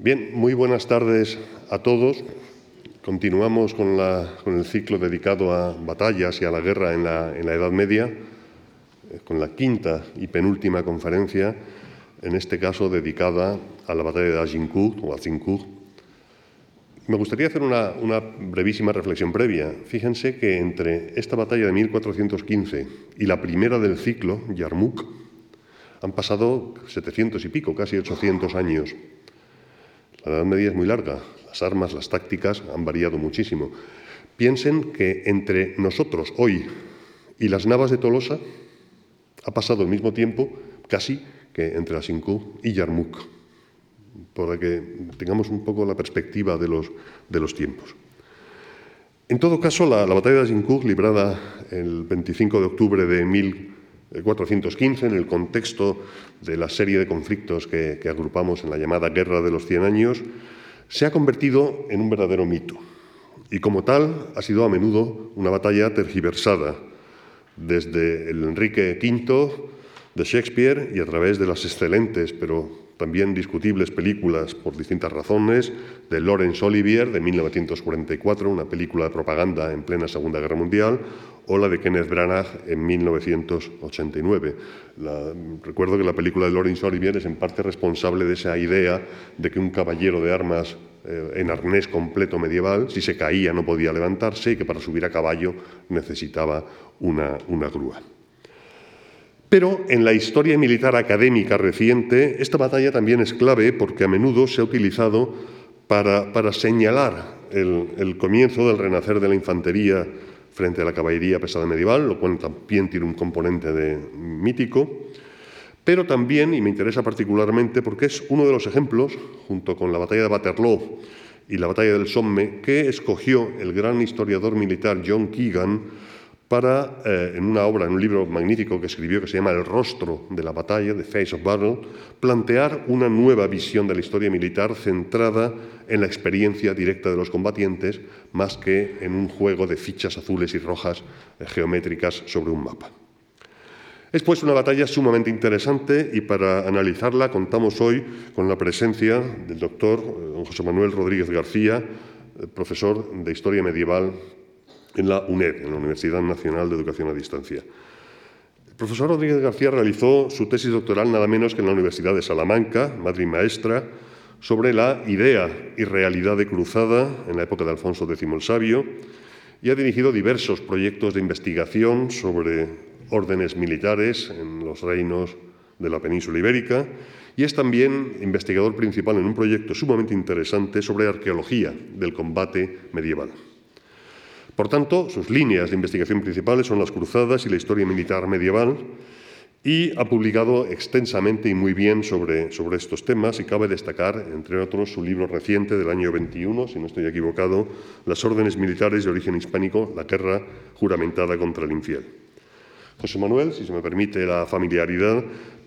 Bien, muy buenas tardes a todos. Continuamos con, el ciclo dedicado a batallas y a la guerra en la, Edad Media, eh, con la quinta y penúltima conferencia, en este caso dedicada a la batalla de Agincourt o Azincourt. Me gustaría hacer una brevísima reflexión previa. Fíjense que entre esta batalla de 1415 y la primera del ciclo, Yarmouk, han pasado 700 y pico, casi 800 años. La Edad Media es muy larga, las armas, las tácticas han variado muchísimo. Piensen que entre nosotros hoy y las navas de Tolosa ha pasado el mismo tiempo casi que entre Asincourt y Yarmouk, para que tengamos un poco la perspectiva de los, de los tiempos. En todo caso, la, batalla de Agincourt, librada el 25 de octubre de 1415, en el contexto de la serie de conflictos que, que agrupamos en la llamada Guerra de los Cien Años, se ha convertido en un verdadero mito. Y como tal ha sido a menudo una batalla tergiversada desde el Enrique V de Shakespeare y a través de las excelentes pero también discutibles películas por distintas razones de Laurence Olivier de 1944, una película de propaganda en plena Segunda Guerra Mundial, o la de Kenneth Branagh en 1989. recuerdo que la película de Laurence Olivier es en parte responsable de esa idea de que un caballero de armas eh, en arnés completo medieval, si se caía no podía levantarse y que para subir a caballo necesitaba una, una grúa. Pero en la historia militar académica reciente, esta batalla también es clave porque a menudo se ha utilizado para, señalar el, el comienzo del renacer de la infantería frente a la caballería pesada medieval, lo cual también tiene un componente de mítico, pero también, y me interesa particularmente porque es uno de los ejemplos, junto con la batalla de Waterloo y la batalla del Somme, que escogió el gran historiador militar John Keegan para, eh, en una obra, en un libro magnífico que escribió que se llama El rostro de la batalla, The Face of Battle, plantear una nueva visión de la historia militar centrada en la experiencia directa de los combatientes, más que en un juego de fichas azules y rojas eh, geométricas sobre un mapa. Es pues una batalla sumamente interesante y para analizarla contamos hoy con la presencia del doctor eh, José Manuel Rodríguez García, profesor de Historia Medieval en la UNED, en la Universidad Nacional de Educación a Distancia. El profesor Rodríguez García realizó su tesis doctoral nada menos que en la Universidad de Salamanca, madre y maestra, sobre la idea y realidad de cruzada en la época de Alfonso X el Sabio y ha dirigido diversos proyectos de investigación sobre órdenes militares en los reinos de la península ibérica y es también investigador principal en un proyecto sumamente interesante sobre arqueología del combate medieval. Por tanto, sus líneas de investigación principales son las cruzadas y la historia militar medieval, y ha publicado extensamente y muy bien sobre, sobre, estos temas y cabe destacar, entre otros, su libro reciente del año 21, si no estoy equivocado, Las órdenes militares de origen hispánico, la guerra juramentada contra el infiel. José Manuel, si se me permite la familiaridad,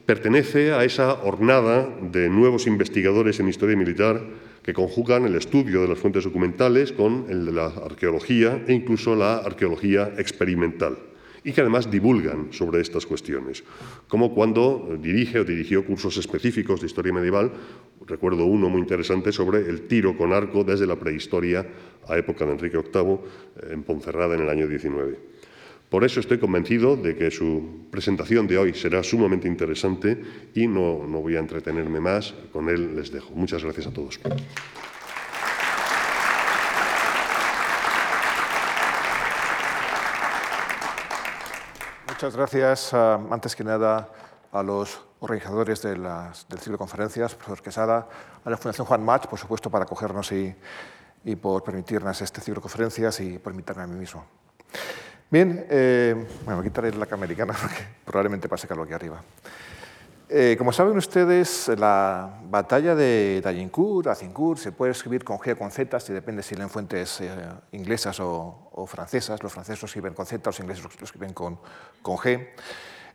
pertenece a esa hornada de nuevos investigadores en historia militar que conjugan el estudio de las fuentes documentales con el de la arqueología e incluso la arqueología experimental y que además divulgan sobre estas cuestiones, como cuando dirige o dirigió cursos específicos de historia medieval, recuerdo uno muy interesante sobre el tiro con arco desde la prehistoria a época de Enrique VIII en Ponferrada en el año 19. Por eso estoy convencido de que su presentación de hoy será sumamente interesante y no, voy a entretenerme más. Con él les dejo. Muchas gracias a todos. Muchas gracias, ah, antes que nada, a los organizadores del ciclo de conferencias, profesor Quesada, a la Fundación Juan Mach, por supuesto, para acogernos y, y por permitirnos este ciclo conferencias y por invitarme a mí mismo. Bien, eh, bueno, voy a quitar la americana porque probablemente pase calor aquí arriba. Eh, como saben ustedes, la batalla de Agincourt, Azincourt, se puede escribir con G o con Z, si depende si leen fuentes eh, inglesas o, francesas. Los franceses lo escriben con Z, los ingleses lo escriben con, G.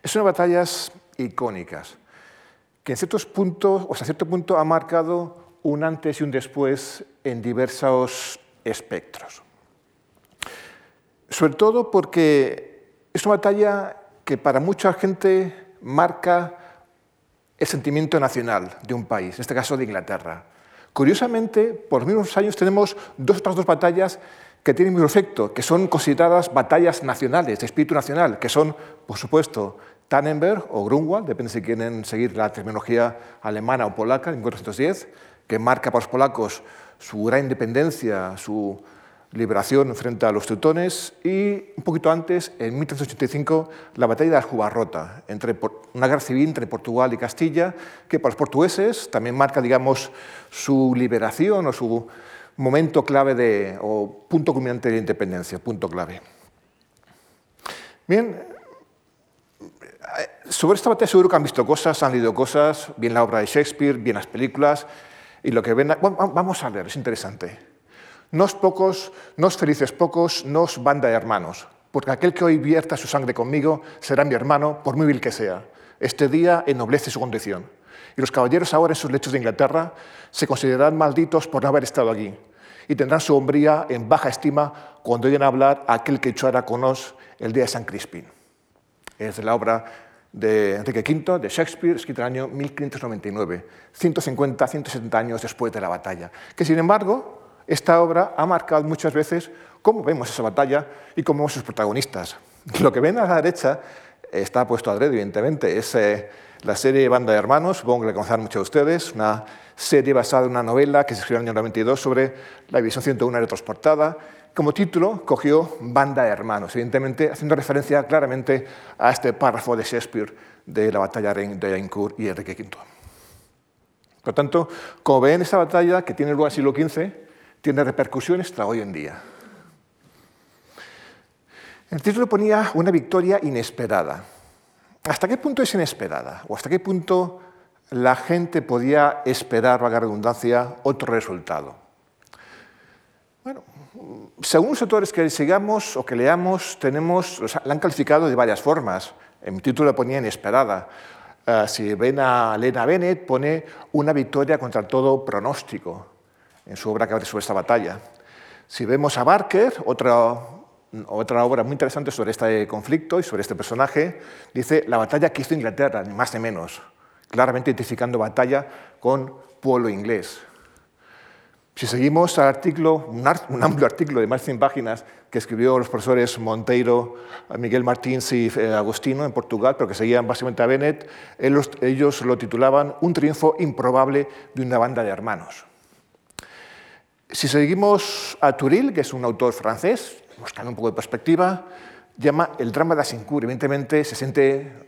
Es una batallas icónicas que en ciertos puntos, o hasta cierto punto ha marcado un antes y un después en diversos espectros. Sobre todo porque es una batalla que para mucha gente marca el sentimiento nacional de un país, en este caso de Inglaterra, Curiosamente, por los mismos años tenemos otras dos batallas que tienen el mismo efecto, que son consideradas batallas nacionales, de espíritu nacional, que son, por supuesto, Tannenberg o Grunwald, depende si quieren seguir la terminología alemana o polaca, en 1410, que marca para los polacos su gran independencia, su liberación frente a los teutones y un poquito antes, en 1385, la batalla de Aljubarrota, entre una guerra civil entre Portugal y Castilla, que para los portugueses también marca, digamos, su liberación o su momento clave de, o punto culminante de la independencia, punto clave. Bien, sobre esta batalla seguro que han visto cosas, han leído cosas, bien la obra de Shakespeare, bien las películas, y lo que ven... vamos a leer, es interesante. Nos pocos, nos felices pocos, nos banda de hermanos, porque aquel que hoy vierta su sangre conmigo será mi hermano, por muy vil que sea. Este día ennoblece su condición. Y los caballeros ahora en sus lechos de Inglaterra se considerarán malditos por no haber estado allí, y tendrán su hombría en baja estima cuando oigan hablar a aquel que echara con nos el día de San Crispín. Es de la obra de Enrique V, de Shakespeare, escrita en el año 1599, 150, 170 años después de la batalla, que sin embargo esta obra ha marcado muchas veces cómo vemos esa batalla y cómo vemos sus protagonistas. Lo que ven a la derecha está puesto a adrede, evidentemente, es eh, la serie Banda de Hermanos, supongo que la conocerán muchos de ustedes, una serie basada en una novela que se escribió en el año 92 sobre la División 101 retransportada. Como título cogió Banda de Hermanos, evidentemente haciendo referencia claramente a este párrafo de Shakespeare de la batalla de Agincourt y Enrique V. Por lo tanto, como ven, esta batalla, que tiene lugar en el siglo XV, tiene repercusiones hasta hoy en día. El título ponía una victoria inesperada. ¿Hasta qué punto es inesperada? ¿O hasta qué punto la gente podía esperar, valga redundancia, otro resultado? Bueno, según los autores que sigamos o que leamos, tenemos, la han calificado de varias formas. En mi título ponía inesperada. Eh, si ven a Lena Bennett, pone una victoria contra todo pronóstico en su obra que abre sobre esta batalla. Si vemos a Barker, otra, otra obra muy interesante sobre este conflicto y sobre este personaje, dice la batalla que hizo Inglaterra, más ni menos, claramente identificando batalla con pueblo inglés. Si seguimos al artículo, un, amplio artículo de más de 100 páginas que escribió los profesores Monteiro, Miguel Martins y eh, Agostino en Portugal, pero que seguían básicamente a Bennett, ellos lo titulaban Un triunfo improbable de una banda de hermanos. Si seguimos a Turil, que es un autor francés, buscando un poco de perspectiva, llama el drama de Asincourt. Evidentemente, se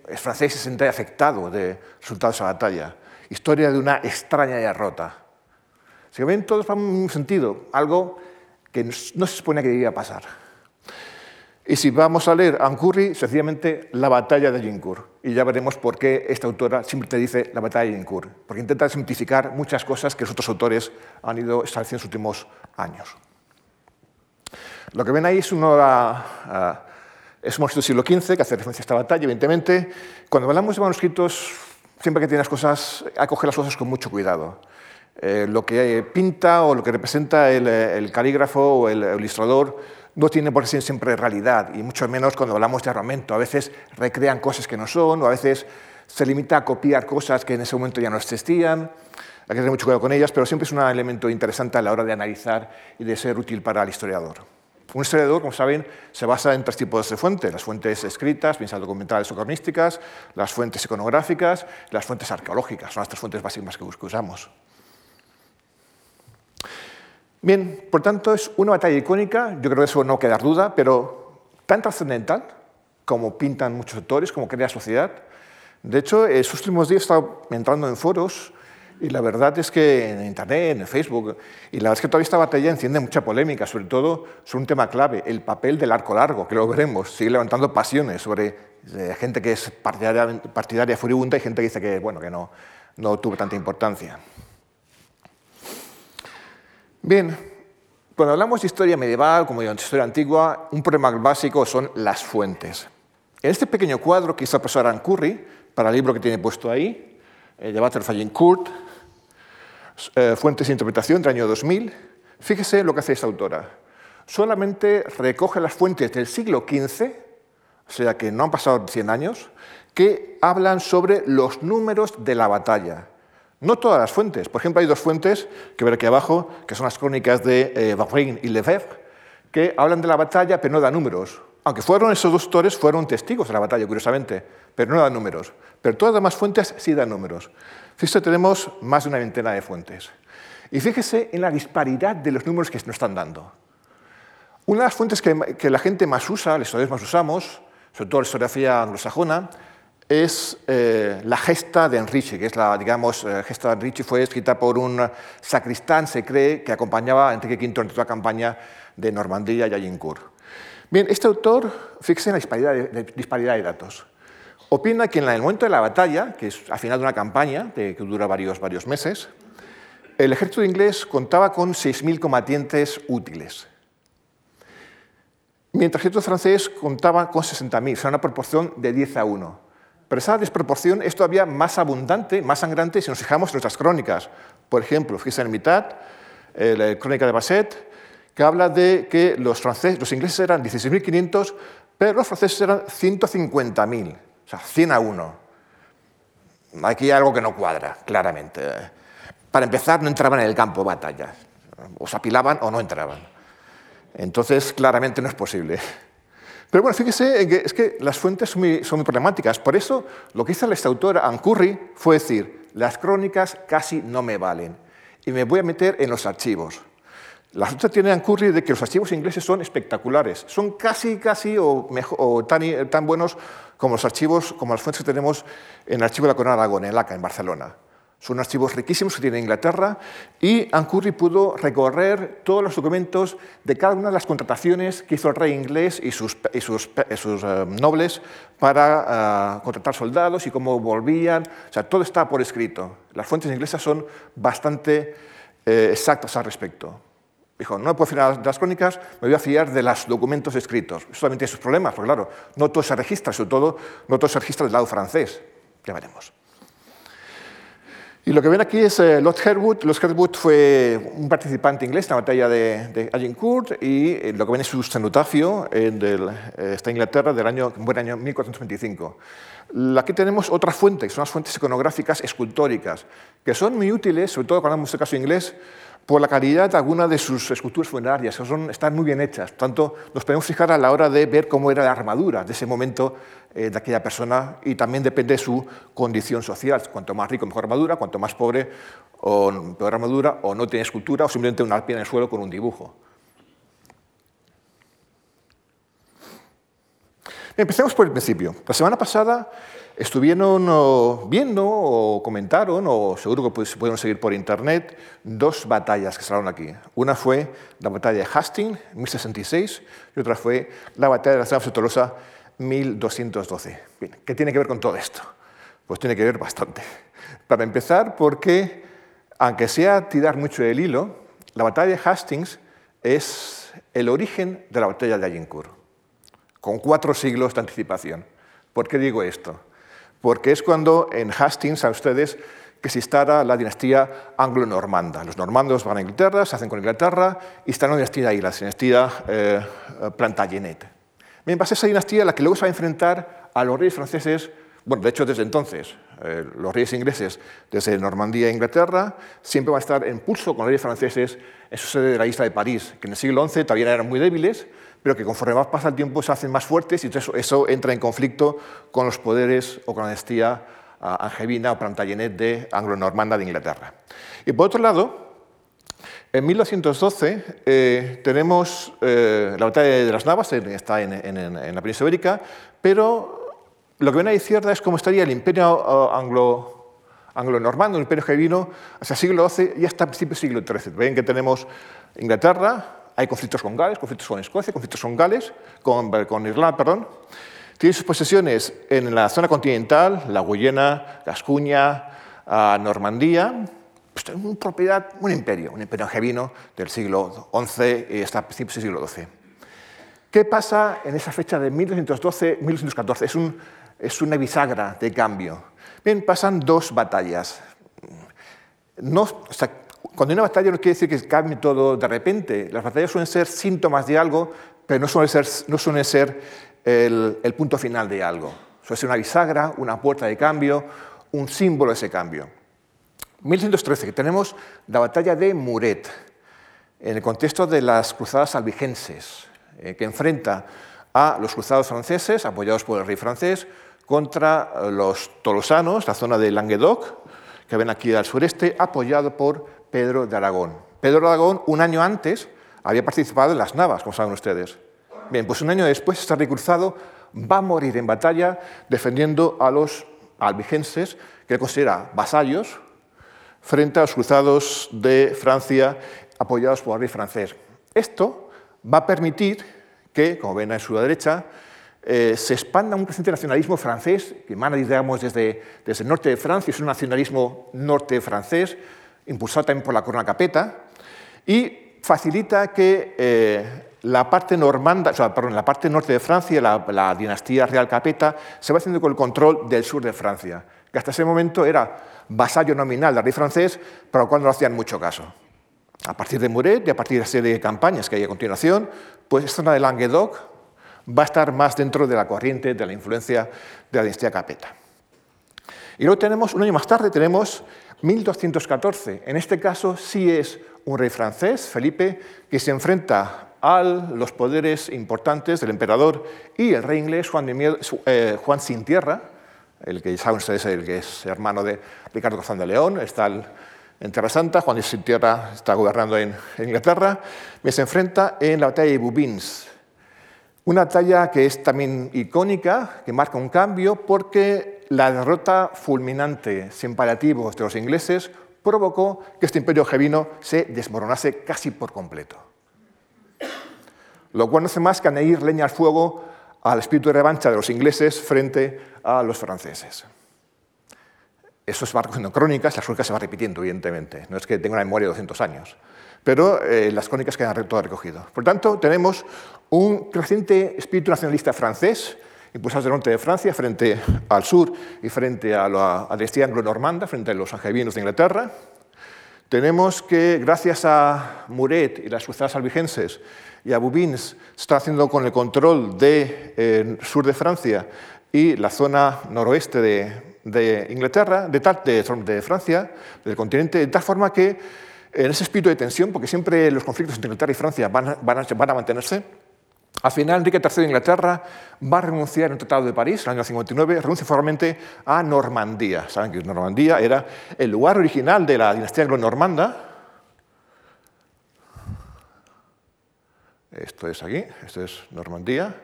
es francés se siente afectado de resultados de esa batalla. Historia de una extraña derrota. Si ven, todos en un sentido, algo que no se supone que debía pasar. Y si vamos a leer Ancurri, sencillamente la batalla de Agincourt. Y ya veremos por qué esta autora siempre te dice la batalla de Agincourt. Porque intenta simplificar muchas cosas que los otros autores han ido estableciendo en los últimos años. Lo que ven ahí es, uno, uh, es un manuscrito del siglo XV que hace referencia a esta batalla, evidentemente. Cuando hablamos de manuscritos, siempre que tienes cosas, hay que las cosas con mucho cuidado. Eh, lo que pinta o lo que representa el, el calígrafo o el ilustrador no tiene por ser siempre realidad, y mucho menos cuando hablamos de armamento. A veces recrean cosas que no son, o a veces se limita a copiar cosas que en ese momento ya no existían. Hay que tener mucho cuidado con ellas, pero siempre es un elemento interesante a la hora de analizar y de ser útil para el historiador. Un historiador, como saben, se basa en tres tipos de fuentes. Las fuentes escritas, bien documentales o cronísticas, las fuentes iconográficas, las fuentes arqueológicas. Son las tres fuentes básicas que usamos. Bien, por tanto, es una batalla icónica, yo creo que eso no queda duda, pero tan trascendental como pintan muchos autores, como crea la sociedad. De hecho, estos últimos días he estado entrando en foros y la verdad es que en Internet, en Facebook, y la verdad es que todavía esta batalla enciende mucha polémica, sobre todo sobre un tema clave, el papel del arco largo, que lo veremos, sigue levantando pasiones sobre eh, gente que es partidaria, partidaria furibunda y gente que dice que, bueno, que no, no tuvo tanta importancia. Bien, cuando hablamos de historia medieval, como de historia antigua, un problema básico son las fuentes. En este pequeño cuadro que hizo la profesora Ann Curry, para el libro que tiene puesto ahí, el de Butterfly Kurt, eh, Fuentes de Interpretación del año 2000, fíjese lo que hace esta autora. Solamente recoge las fuentes del siglo XV, o sea que no han pasado 100 años, que hablan sobre los números de la batalla No todas las fuentes. Por ejemplo, hay dos fuentes que ver aquí abajo, que son las crónicas de eh, y Lefebvre, que hablan de la batalla, pero no dan números. Aunque fueron esos dos autores, fueron testigos de la batalla, curiosamente, pero no dan números. Pero todas las demás fuentes sí dan números. Fíjese, tenemos más de una veintena de fuentes. Y fíjese en la disparidad de los números que nos están dando. Una de las fuentes que, la gente más usa, los historiadores más usamos, sobre todo la historiografía anglosajona, es eh, la gesta de Enrique, que es la, digamos, eh, gesta de Enrique fue escrita por un sacristán, se cree, que acompañaba a Enrique V en toda la campaña de Normandía y Agincourt. Bien, este autor, fíjese en la disparidad de, datos. Opina que en el momento de la batalla, que es al final de una campaña que dura varios, varios meses, el ejército inglés contaba con 6.000 combatientes útiles, mientras el ejército francés contaba con 60.000, o sea, una proporción de 10 a 1. Pero esa desproporción es todavía más abundante, más sangrante si nos fijamos en nuestras crónicas. Por ejemplo, fíjense en mitad, eh, la crónica de Basset, que habla de que los, franceses, los ingleses eran 16.500, pero los franceses eran 150.000, o sea, 100 a 1. Aquí hay algo que no cuadra, claramente. Para empezar, no entraban en el campo de batalla. O se apilaban o no entraban. Entonces, claramente no es posible. Pero bueno, fíjese que es que las fuentes son muy, problemáticas. Por eso, lo que hizo esta autora, Ancurri, fue decir, las crónicas casi no me valen y me voy a meter en los archivos. La suerte tiene Ancurri de que los archivos ingleses son espectaculares, son casi, casi o, tan, tan, buenos como los archivos, como las fuentes que tenemos en el archivo de la Corona de Aragón, en LACA, en Barcelona. Son archivos riquísimos que tiene Inglaterra y Ancurri pudo recorrer todos los documentos de cada una de las contrataciones que hizo el rey inglés y sus, sus, eh, nobles para eh, contratar soldados y cómo volvían. O sea, todo está por escrito. Las fuentes inglesas son bastante eh, exactas al respecto. Dijo, no me puedo fiar de las crónicas, me voy a fiar de los documentos escritos. Eso también tiene sus problemas, porque claro, no todo se registra, sobre todo no todo se registra del lado francés. Ya veremos. Y lo que ven aquí es eh, Lord Herwood. Lord Herwood fue un participante inglés en la batalla de, Agincourt y eh, lo que ven es su cenotafio en eh, esta Inglaterra del año, buen año 1425. Aquí tenemos otra fuente, que son las fuentes iconográficas escultóricas, que son muy útiles, sobre todo cuando hablamos de caso inglés, por la calidad de algunas de sus esculturas funerarias, que son, están muy bien hechas. Tanto nos podemos fijar a la hora de ver cómo era la armadura de ese momento eh, de aquella persona y también depende de su condición social. Cuanto más rico, mejor armadura, cuanto más pobre, o peor armadura, o no tiene escultura, o simplemente una alpina en el suelo con un dibujo. Empecemos por el principio. La semana pasada estuvieron viendo o comentaron, o seguro que pudieron seguir por internet, dos batallas que salieron aquí. Una fue la batalla de Hastings, 1066, y otra fue la batalla de la Ciudad de Tolosa, 1212. ¿Qué tiene que ver con todo esto? Pues tiene que ver bastante. Para empezar, porque, aunque sea tirar mucho el hilo, la batalla de Hastings es el origen de la batalla de Agincourt, con cuatro siglos de anticipación. ¿Por qué digo esto? Porque es cuando en Hastings, a ustedes, que se instala la dinastía anglo-normanda. Los normandos van a Inglaterra, se hacen con Inglaterra y están en la dinastía ahí, la dinastía eh, Plantagenet. Bien, va a ser esa dinastía la que luego se va a enfrentar a los reyes franceses, bueno, de hecho desde entonces, eh, los reyes ingleses desde Normandía e Inglaterra, siempre va a estar en pulso con los reyes franceses en su sede de la isla de París, que en el siglo XI todavía eran muy débiles, pero que conforme más pasa el tiempo se hacen más fuertes y eso entra en conflicto con los poderes o con la dinastía ah, angevina o plantagenet de anglo-normanda de Inglaterra. Y por otro lado, en 1212 eh, tenemos eh, la batalla de las Navas, está en, la península ibérica, pero lo que ven a la izquierda es cómo estaría el imperio anglo, anglo-normando, el imperio vino hasta el siglo XII y hasta principios del siglo XIII. Ven que tenemos Inglaterra, hay conflictos con Gales, conflictos con Escocia, conflictos con Gales, con, con Irlanda, perdón. Tiene sus posesiones en la zona continental, la Guyena, Gascuña, Normandía, pues, una propiedad, un imperio, un imperio angevino del siglo XI y hasta principios del siglo XII. ¿Qué pasa en esa fecha de 1212-1214? Es, un, es una bisagra de cambio. Bien, pasan dos batallas. Cuando hay una batalla no quiere decir que cambie todo de repente. Las batallas suelen ser síntomas de algo, pero no suelen ser, no suelen ser el, el punto final de algo. Suele ser una bisagra, una puerta de cambio, un símbolo de ese cambio. 1113, tenemos la batalla de Muret, en el contexto de las cruzadas albigenses, eh, que enfrenta a los cruzados franceses, apoyados por el rey francés, contra eh, los tolosanos, la zona de Languedoc, que ven aquí al sureste, apoyado por Pedro de Aragón. Pedro de Aragón, un año antes, había participado en las Navas, como saben ustedes. Bien, pues un año después, este rey cruzado va a morir en batalla defendiendo a los albigenses, que él considera vasallos, frente a los cruzados de Francia apoyados por el rey francés. Esto va a permitir que, como ven a su derecha, eh, se expanda un creciente nacionalismo francés, que emana digamos, desde, desde el norte de Francia, es un nacionalismo norte francés, impulsado también por la corona capeta, y facilita que eh, la parte normanda, o sea, perdón, la parte norte de Francia, la, la, dinastía real capeta, se va haciendo con el control del sur de Francia, que hasta ese momento era vasallo nominal del rey francés, pero al cual no hacían mucho caso. A partir de Muret y a partir de la serie de campañas que hay a continuación, pues esta zona de Languedoc va a estar más dentro de la corriente de la influencia de la dinastía capeta. Y luego tenemos, un año más tarde, tenemos 1214. En este caso sí es un rey francés, Felipe, que se enfrenta a los poderes importantes del emperador y el rey inglés Juan, de eh, Sin Tierra, el que saben ustedes el que es hermano de Ricardo Cazán de León, está en Tierra Santa, Juan Sin Tierra está gobernando en, Inglaterra, y se enfrenta en la batalla de Bouvines, una batalla que es también icónica, que marca un cambio, porque la derrota fulminante, sin paliativos, de los ingleses provocó que este imperio jevino se desmoronase casi por completo lo cual no hace más que añadir leña al fuego al espíritu de revancha de los ingleses frente a los franceses. Eso se va recogiendo en crónicas, las crónicas se van repitiendo, evidentemente. No es que tenga una memoria de 200 años, pero eh, las crónicas quedan todo recogido. Por tanto, tenemos un creciente espíritu nacionalista francés, impulsado del norte de Francia frente al sur y frente a la, a anglo-normanda, frente a los angevinos de Inglaterra. Tenemos que, gracias a Muret y las cruzadas albigenses, y a Bouvines se está haciendo con el control del eh, sur de Francia y la zona noroeste de, Inglaterra, de, Francia, del continente, de tal forma que en ese espíritu de tensión, porque siempre los conflictos entre Inglaterra y Francia van, van, a, van a mantenerse, al final, Enrique III de Inglaterra va a renunciar en el Tratado de París, en el año 59, renuncia formalmente a Normandía. Saben que Normandía era el lugar original de la dinastía anglo-normanda, Esto es aquí, esto es Normandía.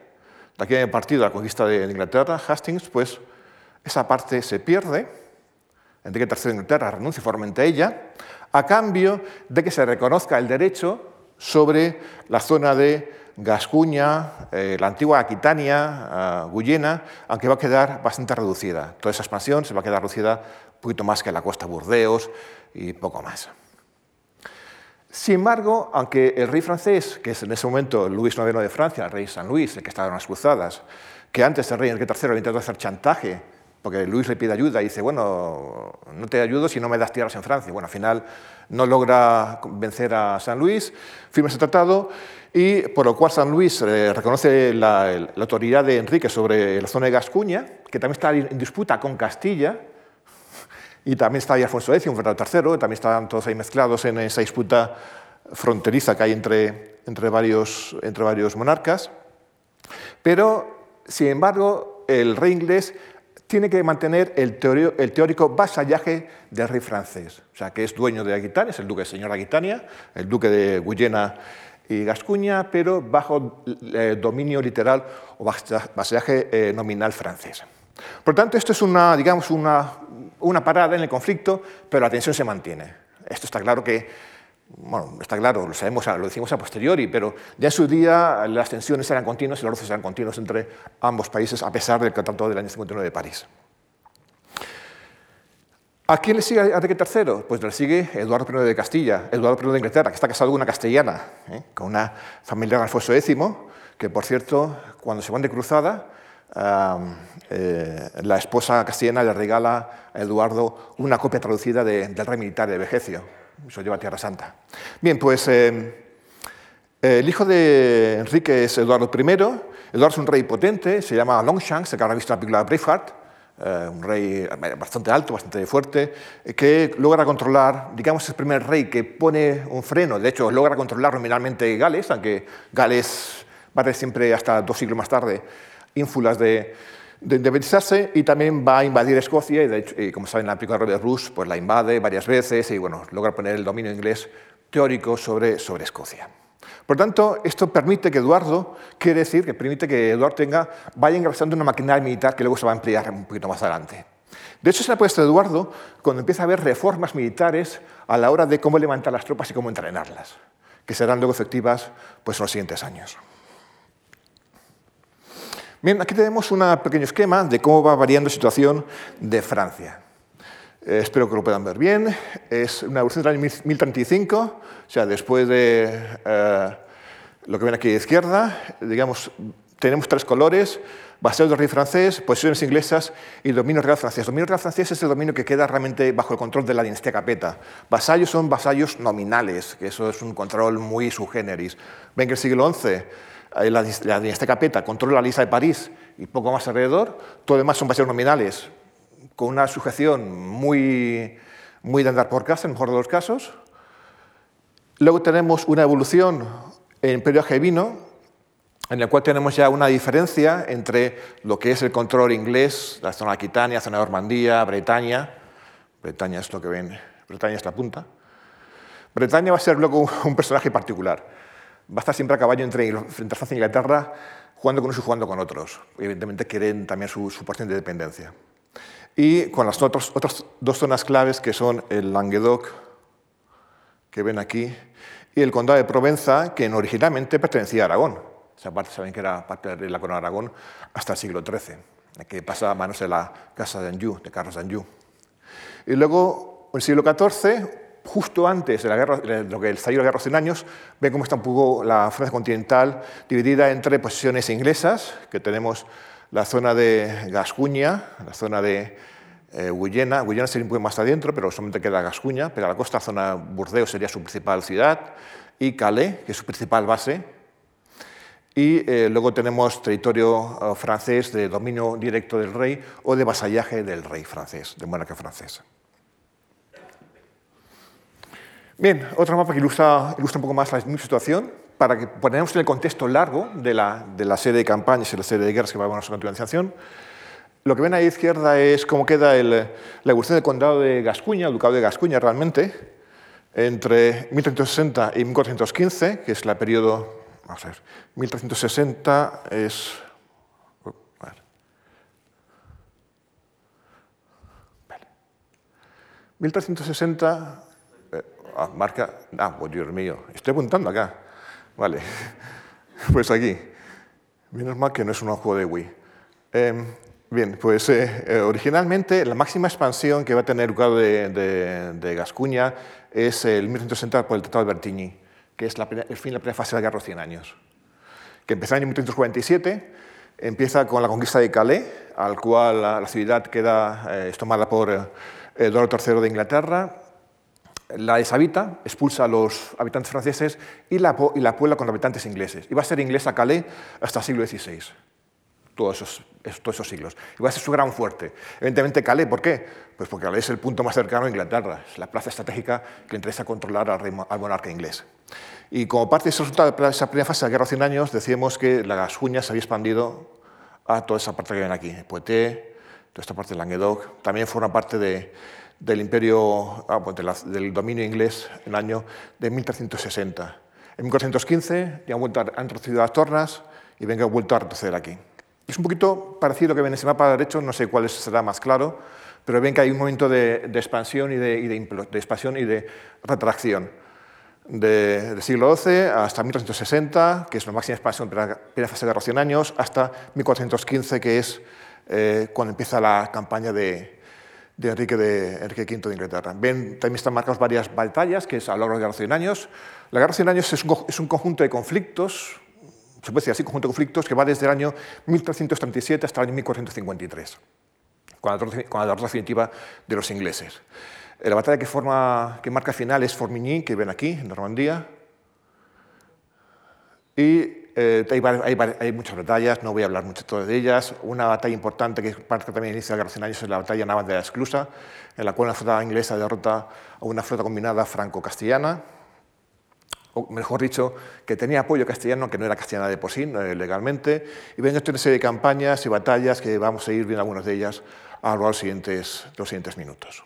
De aquí hay partido la conquista de Inglaterra, Hastings, pues esa parte se pierde. Enrique III de Inglaterra renuncia formalmente a ella, a cambio de que se reconozca el derecho sobre la zona de Gascuña, eh, la antigua Aquitania, uh, Guyena, aunque va a quedar bastante reducida. Toda esa expansión se va a quedar reducida un poquito más que la costa Burdeos y poco más. Sin embargo, aunque el rey francés, que es en ese momento Luis IX de Francia, el rey San Luis, el que estaba en las cruzadas, que antes el rey Enrique III había intentado hacer chantaje, porque Luis le pide ayuda y dice, bueno, no te ayudo si no me das tierras en Francia. Bueno, al final no logra vencer a San Luis, firma ese tratado y por lo cual San Luis eh, reconoce la, la, autoridad de Enrique sobre la zona de Gascuña, que también está en disputa con Castilla, y también está ahí Alfonso X, Fernando III, también están todos ahí mezclados en esa disputa fronteriza que hay entre, entre, varios, entre varios monarcas. Pero, sin embargo, el rey inglés tiene que mantener el, el, teórico vasallaje del rey francés, o sea, que es dueño de Aquitania, es el duque señor de Aquitania, el duque de Guyena y Gascuña, pero bajo eh, dominio literal o vasallaje eh, nominal francés. Por tanto, esto es una, digamos, una, una parada en el conflicto, pero la tensión se mantiene. Esto está claro que, bueno, está claro, lo sabemos, lo decimos a posteriori, pero ya en su día las tensiones eran continuas y los roces eran continuos entre ambos países, a pesar del Tratado del año 59 de París. ¿A quién le sigue Enrique III? Pues le sigue Eduardo I de Castilla, Eduardo I de Inglaterra, que está casado con una castellana, ¿eh? con una familia de Alfonso X, que por cierto, cuando se van de cruzada, eh, la esposa castellana le regala a Eduardo una copia traducida del rey militar de Vejecio. Eso lleva a Tierra Santa. Bien, pues eh, el hijo de Enrique es Eduardo I. Eduardo es un rey potente, se llama Longshanks, el que habrá visto la película Braveheart. eh, un rey bastante alto, bastante fuerte, que logra controlar, digamos, es el primer rey que pone un freno, de hecho, logra controlar nominalmente Gales, aunque Gales va siempre hasta dos siglos más tarde ínfulas de, de independizarse y también va a invadir Escocia y, de hecho, como saben, la película Robert Bruce pues la invade varias veces y bueno, logra poner el dominio inglés teórico sobre, sobre Escocia. Por tanto, esto permite que Eduardo, quiere decir que permite que Eduardo tenga, vaya engrasando una maquinaria militar que luego se va a emplear un poquito más adelante. De hecho, se ha puesto Eduardo cuando empieza a haber reformas militares a la hora de cómo levantar las tropas y cómo entrenarlas, que serán luego efectivas pues, en los siguientes años. Bien, aquí tenemos un pequeño esquema de cómo va variando la situación de Francia. Eh, espero que lo puedan ver bien. Es una evolución del año 1035, o sea, después de eh, lo que ven aquí a la izquierda, digamos, tenemos tres colores, vasallos del rey francés, posiciones inglesas y dominio real francés. Dominio real francés es el dominio que queda realmente bajo el control de la dinastía Capeta. Vasallos son vasallos nominales, que eso es un control muy subgéneris. Ven que el siglo XI eh, la, dinastía Capeta controla la lista de París y poco más alrededor, todo lo demás son vasallos nominales, con una sujeción muy, muy de andar por casa, en el mejor de los casos. Luego tenemos una evolución en el Imperio Angevino, en el cual tenemos ya una diferencia entre lo que es el control inglés, la zona de Aquitania, la zona de Normandía, Bretaña. Bretaña es lo que ven, Bretaña es la punta. Bretaña va a ser luego un personaje particular. Va a estar siempre a caballo entre, Francia e Inglaterra, jugando con unos y jugando con otros. Evidentemente quieren también su, su porción de dependencia y con las otras, otras dos zonas claves que son el Languedoc, que ven aquí, y el condado de Provenza, que originalmente pertenecía a Aragón. Esa parte saben que era parte de la corona de Aragón hasta el siglo XIII, que pasa a manos de la casa de Anjou, de Carlos de Anjou. Y luego, en el siglo XIV, justo antes de, la guerra, lo que el la Guerra de 100 años, ven cómo está un poco la Francia continental dividida entre posiciones inglesas, que tenemos la zona de Gascuña, la zona de eh, Guyena. Guyena sería un poco más adentro, pero solamente queda Gascuña. Pero a la costa, la zona Burdeos sería su principal ciudad. Y Calais, que es su principal base. Y eh, luego tenemos territorio eh, francés de dominio directo del rey o de vasallaje del rey francés, de monarca francesa. Bien, otro mapa que ilustra, ilustra un poco más la misma situación para que ponemos en el contexto largo de la, de la serie de campañas y la serie de guerras que vamos a continuación, lo que ven a la izquierda es cómo queda el, la evolución del condado de Gascuña, el ducado de Gascuña realmente, entre 1360 y 1415, que es el periodo, vamos a ver, 1360 es... A ver. 1360 eh, ah, marca... Ah, oh, Dios mío, estoy apuntando acá. Vale, pues aquí. Menos mal que no es un juego de Wii. Em, bien, pues eh, eh, originalmente la máxima expansión que va a tener lugar de, de, Gascuña es el 1160 por el Tratado de Bertigny, que es el fin de la primera fase de la Guerra de los 100 años, que empezó en el 1347, empieza con la conquista de Calais, al cual la, ciudad queda eh, tomada por Eduardo III de Inglaterra, la deshabita, expulsa a los habitantes franceses y la, puebla con habitantes ingleses. Y va a ser inglesa Calais hasta el siglo XVI, todos esos, siglos. Y va a ser su gran fuerte. Evidentemente Calais, ¿por qué? Pues porque Calais es el punto más cercano a Inglaterra, es la plaza estratégica que interesa controlar al, al monarca inglés. Y como parte de ese resultado de esa primera fase de la Guerra de 100 años, decíamos que las uñas se había expandido a toda esa parte que ven aquí, Poitiers, toda esta parte de Languedoc, también forma parte de, del imperio, ah, pues del dominio inglés en el año de 1360. En 1415 ya han, vuelto a, han retrocedido las tornas y venga, han vuelto a retroceder aquí. Es un poquito parecido a lo que ven en ese mapa derecho, no sé cuál será más claro, pero ven que hay un momento de, expansión y de, de, expansión y de retracción. del siglo XII hasta 1360, que es la máxima expansión de la primera fase de 100 años, hasta 1415, que es eh, cuando empieza la campaña de, de Enrique, V de Inglaterra. Ven, también están marcadas varias batallas, que es a lo largo de la Guerra de 100 años. La Guerra de 100 años es un, conjunto de conflictos, se puede decir así, conjunto de conflictos, que va desde el año 1337 hasta el año 1453, con la, derrota definitiva de los ingleses. Eh, la batalla que, que marca final es Formigny, que ven aquí, en Normandía. Y eh, hay, muchas batallas, no voy a hablar mucho de ellas. Una batalla importante que parte también la Guerra de 100 años es la batalla naval de la Esclusa, en la cual una flota inglesa derrota a una flota combinada franco-castellana, o mejor dicho, que tenía apoyo castellano, que no era castellana de por sí, legalmente, y ven una serie de campañas y batallas que vamos a ir viendo algunas de ellas a lo largo de los siguientes minutos.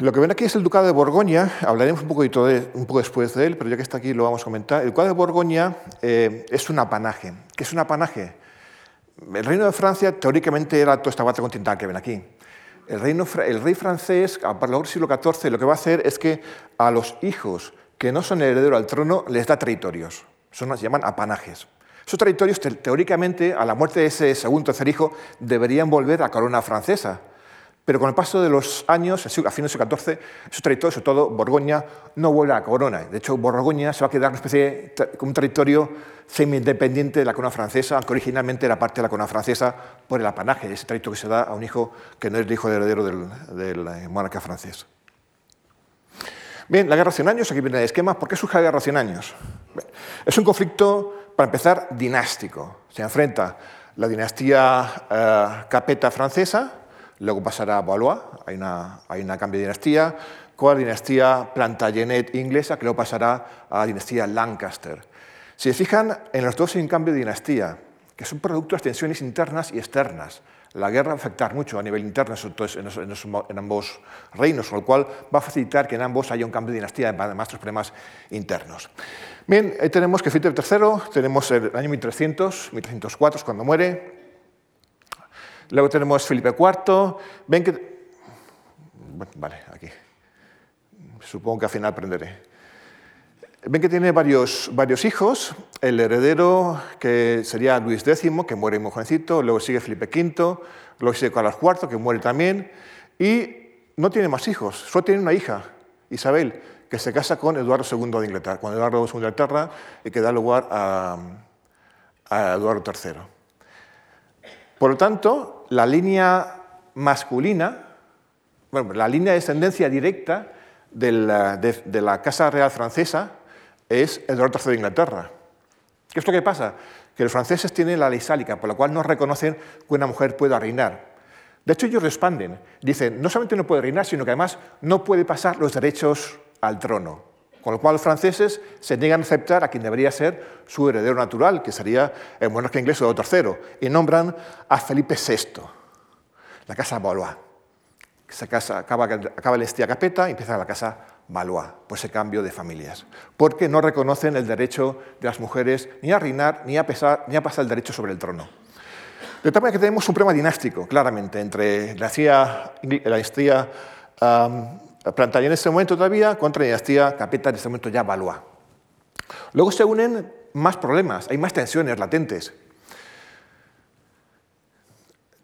Lo que ven aquí es el Ducado de Borgoña, hablaremos un poco, de, un poco después de él, pero ya que está aquí lo vamos a comentar. El Ducado de Borgoña eh, es un apanaje. ¿Qué es un apanaje? El reino de Francia teóricamente era toda esta base continental que ven aquí. El, reino, rey francés, a partir del siglo XIV, lo que va a hacer es que a los hijos que no son herederos al trono les da territorios. Son, se llaman apanajes. Esos territorios, teóricamente, a la muerte de ese segundo tercer hijo, deberían volver a corona francesa. Pero con el paso de los años, a fines del siglo XIV, esos territorios, sobre todo Borgoña, no vuelve a la corona. De hecho, Borgoña se va a quedar una especie de, un territorio semi-independiente de la corona francesa, aunque originalmente era parte de la corona francesa por el apanaje, ese territorio que se da a un hijo que no es el hijo heredero del, del eh, monarca francés. Bien, la guerra de 100 años, aquí viene el esquema. ¿Por qué surge la guerra de 100 años? es un conflicto, para empezar, dinástico. Se enfrenta la dinastía eh, capeta francesa, luego pasará a Valois, hay una, hay una cambio de dinastía, con la dinastía Plantagenet inglesa, que luego pasará a la dinastía Lancaster. Si se fijan, en los dos hay un cambio de dinastía, que son producto de tensiones internas y externas. La guerra va a afectar mucho a nivel interno en, ambos reinos, con lo cual va a facilitar que en ambos haya un cambio de dinastía, además de los problemas internos. Bien, ahí tenemos que Felipe III, tenemos el año 1300, 1304 es cuando muere, Luego tenemos Felipe IV. Ven que... vale, aquí. Supongo que al final aprenderé. Ven que tiene varios, varios hijos. El heredero, que sería Luis X, que muere muy jovencito. Luego sigue Felipe V. Luego sigue Carlos IV, que muere también. Y no tiene más hijos. Solo tiene una hija, Isabel, que se casa con Eduardo II de Inglaterra. Con Eduardo II de Inglaterra y que da lugar a, a Eduardo III. Por lo tanto, la línea masculina, bueno, la línea de descendencia directa de la, Casa Real Francesa es Eduardo III de Inglaterra. ¿Qué es lo que pasa? Que los franceses tienen la ley sálica, por la cual no reconocen que una mujer pueda reinar. De hecho, ellos respanden. Dicen, no solamente no puede reinar, sino que además no puede pasar los derechos al trono. Con lo cual los franceses se niegan a aceptar a quien debería ser su heredero natural, que sería el monarca inglés Eduardo III, y nombran a Felipe VI, la casa Valois. Se casa, acaba, acaba la dinastía Capeta y empieza la casa Valois, por ese cambio de familias. Porque no reconocen el derecho de las mujeres ni a reinar ni a, pasar el derecho sobre el trono. De tal manera que tenemos un problema dinástico, claramente, entre la dinastía, Plantaría en este momento todavía contra la dinastía Capeta, en este momento ya Valois. Luego se unen más problemas, hay más tensiones latentes.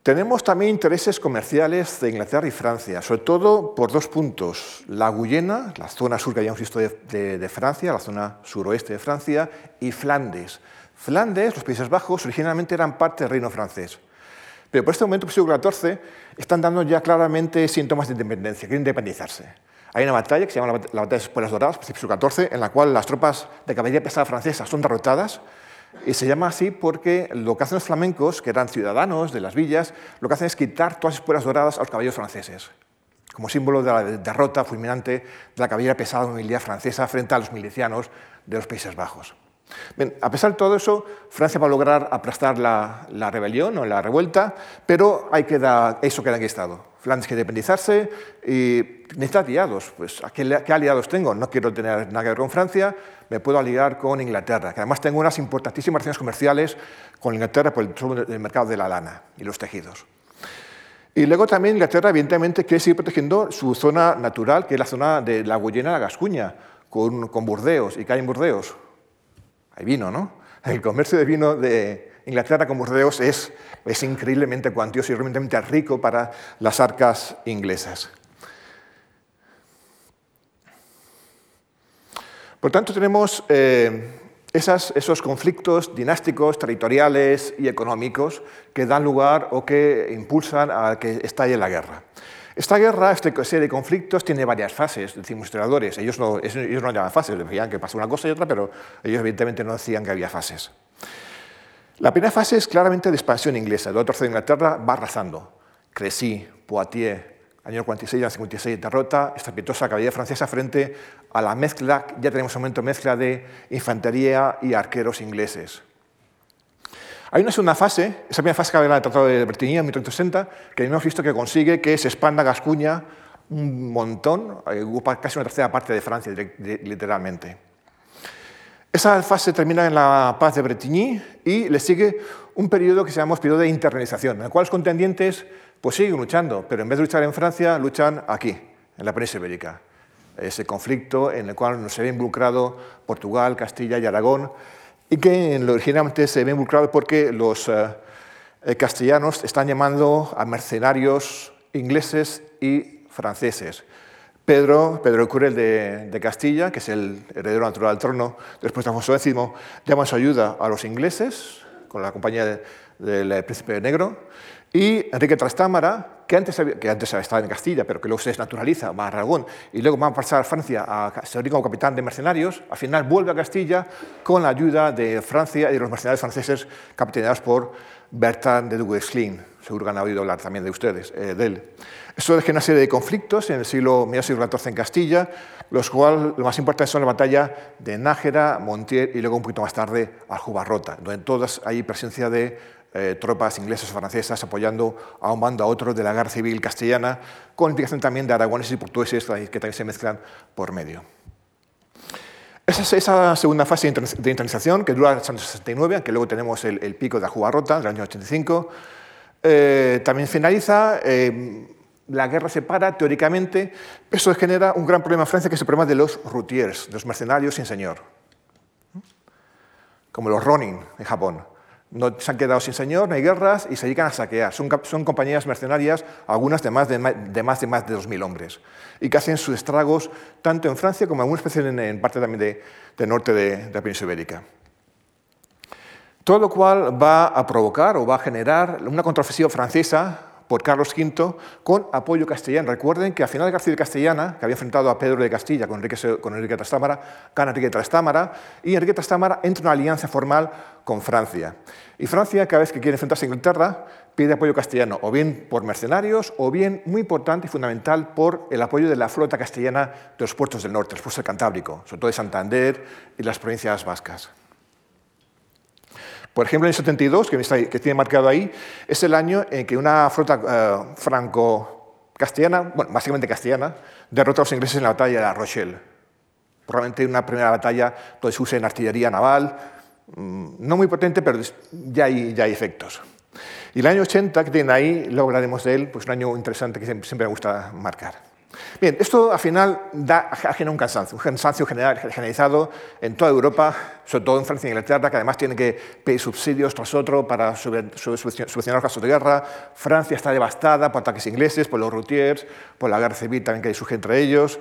Tenemos también intereses comerciales de Inglaterra y Francia, sobre todo por dos puntos. La Guyena, la zona sur que habíamos visto de, de, Francia, la zona suroeste de Francia, y Flandes. Flandes, los Países Bajos, originalmente eran parte del reino francés. Pero por este momento, por el siglo XIV, están dando ya claramente síntomas de independencia, quieren independizarse. Hay una batalla que se llama la batalla de las Espuelas Doradas, principio del XIV, en la cual las tropas de caballería pesada francesa son derrotadas, y se llama así porque lo que hacen los flamencos, que eran ciudadanos de las villas, lo que hacen es quitar todas las espuelas doradas a los caballeros franceses, como símbolo de la derrota fulminante de la caballería pesada de unidad francesa frente a los milicianos de los Países Bajos a pesar de todo eso, Francia va a lograr aplastar la, rebelión o la revuelta, pero hay que eso queda en estado. Francia quiere independizarse y necesita aliados. Pues, ¿qué, ¿qué, aliados tengo? No quiero tener nada que ver con Francia, me puedo aliar con Inglaterra, que además tengo unas importantísimas relaciones comerciales con Inglaterra por el, mercado de la lana y los tejidos. Y luego también Inglaterra, evidentemente, quiere seguir protegiendo su zona natural, que es la zona de la Guyena, la Gascuña, con, Burdeos. ¿Y hay en Burdeos? Hay vino, ¿no? El comercio de vino de Inglaterra con Burdeos es, es increíblemente cuantioso y realmente rico para las arcas inglesas. Por tanto, tenemos eh, esos conflictos dinásticos, territoriales y económicos que dan lugar o que impulsan a que estalle la guerra. Esta guerra, esta serie de conflictos, tiene varias fases, decimos historiadores. Ellos no, ellos no llaman fases, decían que pasó una cosa y otra, pero ellos evidentemente no decían que había fases. La primera fase es claramente de expansión inglesa. El otro de Inglaterra va arrasando. Crecy, Poitiers, año 46 al 56, derrota estrepitosa caballería francesa frente a la mezcla, ya tenemos un momento mezcla de infantería y arqueros ingleses. Hay una segunda fase, esa primera fase que habla del Tratado de Bretigny en 1860, que hemos visto que consigue que se expanda Gascuña un montón, eh, ocupa casi una tercera parte de Francia, literalmente. Esa fase termina en la paz de Bretigny y le sigue un periodo que se llama periodo de internalización, en el cual los contendientes pues, siguen luchando, pero en vez de luchar en Francia, luchan aquí, en la península ibérica. Ese conflicto en el cual se ve involucrado Portugal, Castilla y Aragón, y que originalmente se ve involucrado porque los eh, eh, castellanos están llamando a mercenarios ingleses y franceses. Pedro, Pedro Curel de, de, Castilla, que es el heredero natural al trono después de Alfonso X, llama su ayuda a los ingleses con la compañía del príncipe negro y Enrique Trastámara, que antes, que antes estaba en Castilla, pero que luego se desnaturaliza, va a Aragón, y luego va a pasar a Francia a ser como capitán de mercenarios, al final vuelve a Castilla con la ayuda de Francia y de los mercenarios franceses capitaneados por Bertrand de Duguesclin. Seguro que han oído hablar también de ustedes, eh, de él. Eso deja una serie de conflictos en el siglo, medio siglo XIV en Castilla, los cuales lo más importantes son la batalla de Nájera, Montier y luego un poquito más tarde Aljubarrota, donde todas hay presencia de eh, tropas inglesas o francesas apoyando a un bando a otro de la guerra civil castellana, con implicación también de aragoneses y portugueses que también se mezclan por medio. Esa es esa segunda fase de internalización que dura hasta el 69, aunque luego tenemos el, pico de la Jugarrota del año 85. Eh, también finaliza, eh, la guerra se para teóricamente, eso genera un gran problema en Francia que es el problema de los routiers, de los mercenarios sin señor, como los Ronin en Japón. No se han quedado sin señor, no hay guerras y se dedican a saquear. Son, compañías mercenarias, algunas de más de, de más de, más de 2.000 hombres, y que hacen sus estragos tanto en Francia como en alguna especie en, parte también del de norte de, la península ibérica. Todo lo cual va a provocar o va a generar una contraofensiva francesa por Carlos V con apoyo castellano. Recuerden que al final García de Castellana, que había enfrentado a Pedro de Castilla con Enrique, con Trastámara, gana Enrique Trastámara y Enrique Trastámara entra en una alianza formal con Francia. Y Francia, cada vez que quiere enfrentarse a Inglaterra, pide apoyo castellano, o bien por mercenarios, o bien, muy importante y fundamental, por el apoyo de la flota castellana de los puertos del norte, los puertos del Cantábrico, sobre todo de Santander y las provincias vascas. Por ejemplo, en el 72, que, que tiene marcado ahí, es el año en que una flota eh, franco-castellana, bueno, básicamente castellana, derrota a los ingleses en la batalla de La Rochelle. Probablemente una primera batalla donde se usa en artillería naval, mm, no muy potente, pero ya hay, ya hay efectos. Y el año 80, que tienen ahí, luego hablaremos de él, pues un año interesante que siempre me gusta marcar. Bien, esto al final da, genera un cansancio, un cansancio generalizado en toda Europa, sobre todo en Francia y Inglaterra, que además tienen que pedir subsidios tras otro para solucionar los casos de guerra. Francia está devastada por ataques ingleses, por los routiers, por la guerra civil también que surge entre ellos.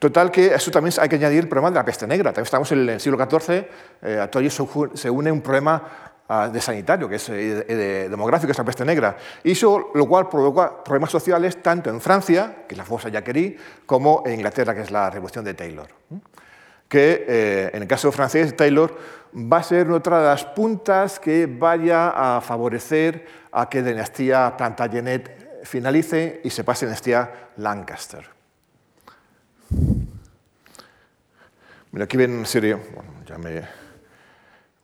Total que eso también hay que añadir el problema de la peste negra. También estamos en el siglo XIV, eh, a todo ello se une un problema de sanitario, que es eh, de demográfico, es la peste negra. Y eso lo cual provoca problemas sociales tanto en Francia, que es la famosa Jacquerie, como en Inglaterra, que es la revolución de Taylor. Que eh, en el caso francés, Taylor va a ser otra de las puntas que vaya a favorecer a que la dinastía Plantagenet finalice y se pase a la dinastía Lancaster. Mira, aquí ven en serio, bueno, ya me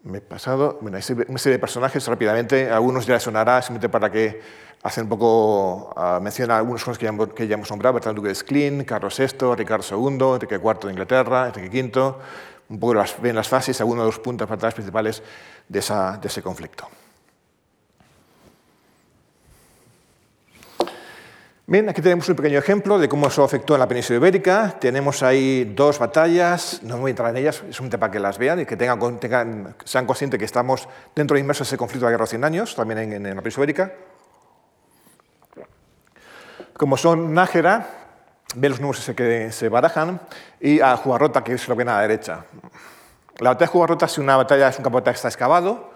me he pasado, bueno, hay una serie de personajes rápidamente, algunos ya sonará, simplemente para que hacen un poco, uh, menciona algunos que ya, que ya hemos nombrado, Bertrand Duque de Sclin, Carlos VI, Ricardo II, Enrique IV de Inglaterra, Enrique V, un poco las, ven las fases, algunos de los puntos principales de, esa, de ese conflicto. Bien, aquí tenemos un pequeño ejemplo de cómo eso afectó en la península ibérica. Tenemos ahí dos batallas, no voy a entrar en ellas, es un tema para que las vean y que tengan, sean conscientes que estamos dentro de inmersos en ese conflicto de la guerra de 100 años, también en, la península ibérica. Como son Nájera, ven los números que se barajan, y a Jugarrota, que es lo que ven a la derecha. La batalla de Jugarrota es una batalla, es un campo que está excavado,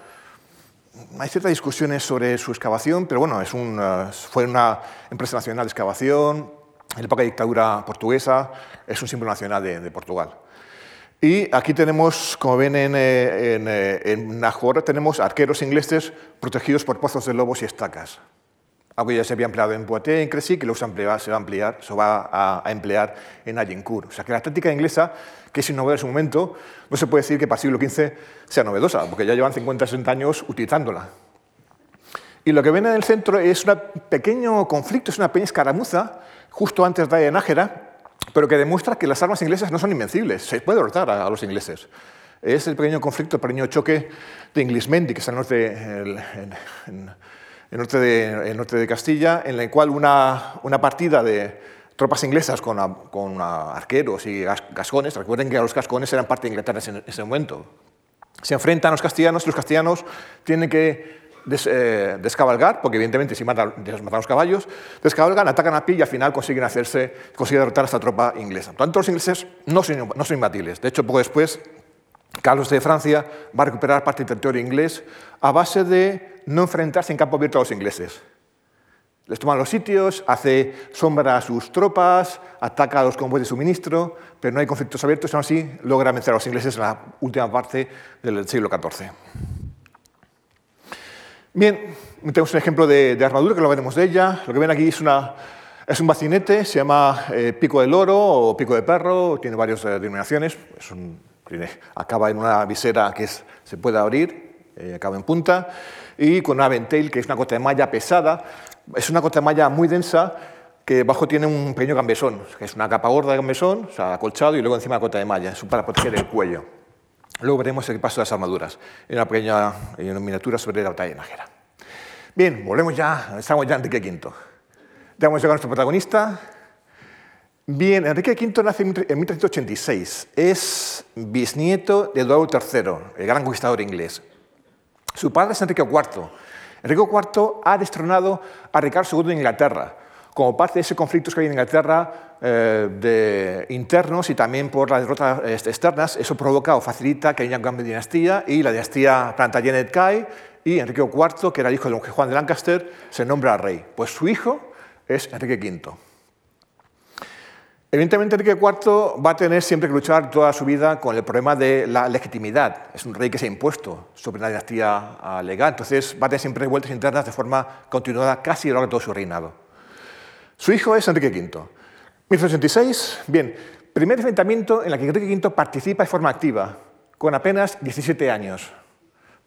hay ciertas discusiones sobre su excavación, pero bueno, es un, eh, fue una empresa nacional de excavación, en la época de dictadura portuguesa, es un símbolo nacional de, Portugal. Y aquí tenemos, como ven en, eh, en, eh, en Nahor, tenemos arqueros ingleses protegidos por pozos de lobos y estacas. Algo ya se había empleado en Poitiers, en Crecy, que luego se, va a emplear, se va a, emplear en Agincourt. O sea que la táctica inglesa, que es innovadora en su momento, no se puede decir que para el siglo XV sea novedosa, porque ya llevan 50 60 años utilizándola. Y lo que ven en el centro es un pequeño conflicto, es una pequeña escaramuza, justo antes de Nájera, pero que demuestra que las armas inglesas no son invencibles, se puede derrotar a, los ingleses. Es el pequeño conflicto, el pequeño choque de Inglismendi, que está al norte, en, el norte de, norte de Castilla, en el cual una, una partida de tropas inglesas con, con arqueros y gascones, recuerden que los gascones eran parte de Inglaterra en ese momento, se enfrentan a los castellanos y los castellanos tienen que eh, descabalgar, porque evidentemente si matan, matan los caballos, descabalgan, atacan a pie y al final consiguen, hacerse, consiguen derrotar a esta tropa inglesa. Por tanto, los ingleses no son, no son imbatibles. De hecho, poco después, Carlos de Francia va a recuperar parte del territorio inglés a base de no enfrentarse en campo abierto a los ingleses. Les toma los sitios, hace sombra a sus tropas, ataca a los convoyes de suministro, pero no hay conflictos abiertos, aún así logra vencer a los ingleses en la última parte del siglo XIV. Bien, tenemos un ejemplo de, armadura que lo veremos de ella. Lo que ven aquí es, un bacinete, se llama eh, pico de loro o pico de perro, tiene varias eh, denominaciones. Acaba en una visera que se puede abrir, eh, acaba en punta, y con una ventail, que es una cota de malla pesada. Es una cota de malla muy densa que bajo tiene un pequeño gambesón, que es una capa gorda de gambesón, o sea, acolchado, y luego encima la cota de malla, es para proteger el cuello. Luego veremos el paso de las armaduras, en una pequeña en miniatura sobre la batalla de Nájera. Bien, volvemos ya, estamos ya en Enrique V. Ya vamos a llegar a nuestro protagonista, Bien, Enrique V nace en 1386. Es bisnieto de Eduardo III, el gran conquistador inglés. Su padre es Enrique IV. Enrique IV ha destronado a Ricardo II de Inglaterra, como parte de ese conflicto que hay en Inglaterra eh, de internos y también por las derrotas externas. Eso provoca o facilita que haya un cambio de dinastía y la dinastía Plantagenet cae y Enrique IV, que era hijo de don Juan de Lancaster, se nombra rey. Pues su hijo es Enrique V. Evidentemente Enrique IV va a tener siempre que luchar toda su vida con el problema de la legitimidad. Es un rey que se ha impuesto sobre una dinastía ah, legal, entonces va a tener siempre vueltas internas de forma continuada casi a lo largo de todo su reinado. Su hijo es Enrique V. 1386, bien, primer enfrentamiento en el que Enrique V participa de forma activa, con apenas 17 años.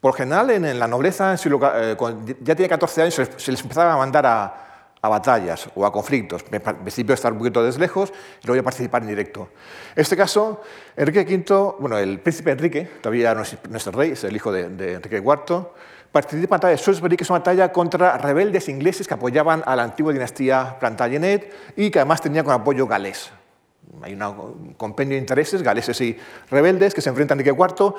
Por general, en la nobleza, eh, ya tiene 14 años, se les empezaba a mandar a, a batallas o a conflictos. En principio estar un poquito desde lejos y luego a participar en directo. En este caso, Enrique V, bueno, el príncipe Enrique, todavía no es nuestro rey, es el hijo de, Enrique IV, participa en la batalla de que es una batalla contra rebeldes ingleses que apoyaban a la antigua dinastía Plantagenet y que además tenía con apoyo galés. Hay un compendio de intereses, galeses y rebeldes, que se enfrentan a Enrique IV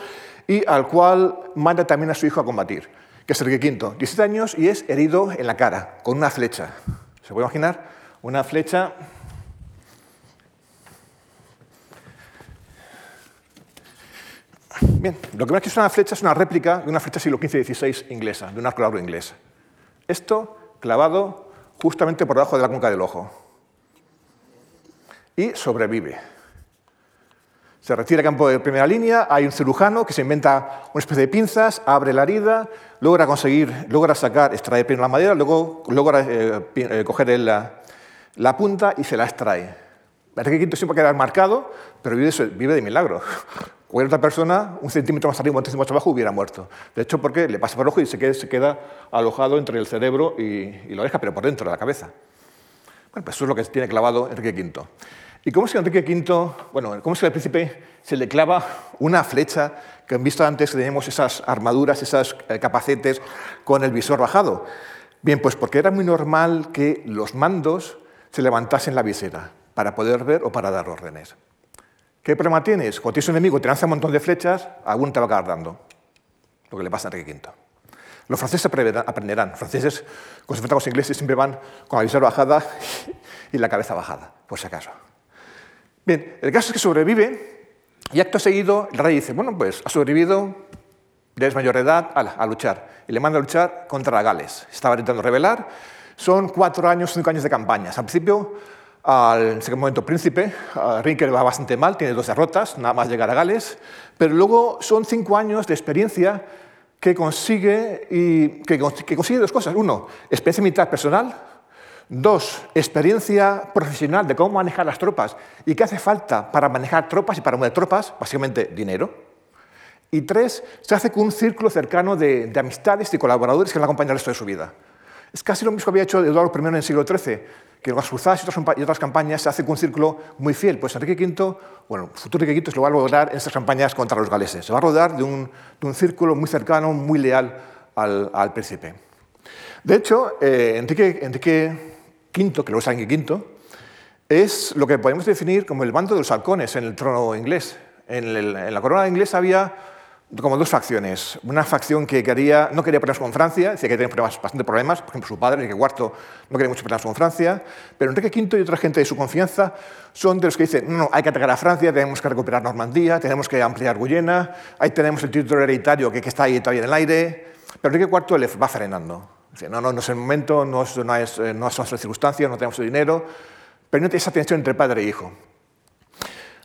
y al cual manda también a su hijo a combatir que es Enrique V, 17 años y es herido en la cara con una flecha. ¿Se puede imaginar? Una flecha Bien, lo que ven aquí es una flecha, es una réplica de una flecha siglo XV-XVI inglesa, de un arco largo inglés. Esto clavado justamente por debajo de la cuenca del ojo. Y sobrevive. Se retira al campo de primera línea, hay un cirujano que se inventa una especie de pinzas, abre la herida, logra conseguir, logra sacar, extraer primero la madera, luego logra eh, eh, coger la, punta y se la extrae. Enrique V siempre queda marcado, pero vive, de milagro. Cualquier otra persona, un centímetro más arriba, un centímetro más abajo, hubiera muerto. De hecho, porque le pasa por el ojo y se queda, alojado entre el cerebro y, la oreja, pero por dentro de la cabeza. Bueno, pues eso es lo que tiene clavado Enrique V. ¿Y cómo es que Enrique V, bueno, cómo es que al príncipe se le clava una flecha que han visto antes que tenemos esas armaduras, esos eh, capacetes con el visor bajado? Bien, pues porque era muy normal que los mandos se levantasen la visera para poder ver o para dar órdenes. ¿Qué problema tienes? Cuando tienes un enemigo, te lanza un montón de flechas, algún te va a acabar dando. Lo que le pasa a Enrique V. Los franceses aprenderán. Los franceses, cuando se enfrentan con los ingleses, siempre van con la visera bajada y la cabeza bajada, por si acaso. Bien, el caso es que sobrevive y acto seguido el rey dice, bueno, pues ha sobrevivido, ya es mayor de edad, a, luchar. Y le manda a luchar contra Gales. Estaba intentando rebelar. Son cuatro años, cinco años de campañas. Al principio al en momento príncipe. Le va bastante mal, tiene dos derrotas, nada más llegar a Gales, pero luego son cinco años de experiencia que consigue, y, que, que consigue dos cosas. Uno, experiencia militar personal. Dos, experiencia profesional de cómo manejar las tropas y qué hace falta para manejar tropas y para mover tropas, básicamente dinero. Y tres, se hace con un círculo cercano de, de amistades y colaboradores que le acompañan el resto de su vida. Es casi lo mismo que había hecho Eduardo I en el siglo XIII, que en las cruzadas y otras, campañas se hace con un círculo muy fiel. Pues Enrique V, bueno, el futuro Enrique V lo va a lograr en estas campañas contra los galeses. Se va a rodar de un, de un círculo muy cercano, muy leal al, al príncipe. De hecho, eh, Enrique, Enrique V, que luego es Enrique V, es lo que podemos definir como el bando de los halcones en el trono inglés. En, en la corona inglesa había como dos facciones. Una facción que quería, no quería problemas con Francia, decía que tenía problemas, bastante problemas, por ejemplo su padre, Enrique IV, no quería muchos problemas con Francia, pero Enrique V y otra gente de su confianza son de los que dicen, no, no, hay que atacar a Francia, tenemos que recuperar Normandía, tenemos que ampliar Guyena, ahí tenemos el título hereditario que, que está ahí todavía en el aire, pero Enrique IV le va frenando. Dice, no, no, no es el momento, no, es, no, es, no son las circunstancias, no tenemos el dinero, pero no esa tensión entre padre e hijo.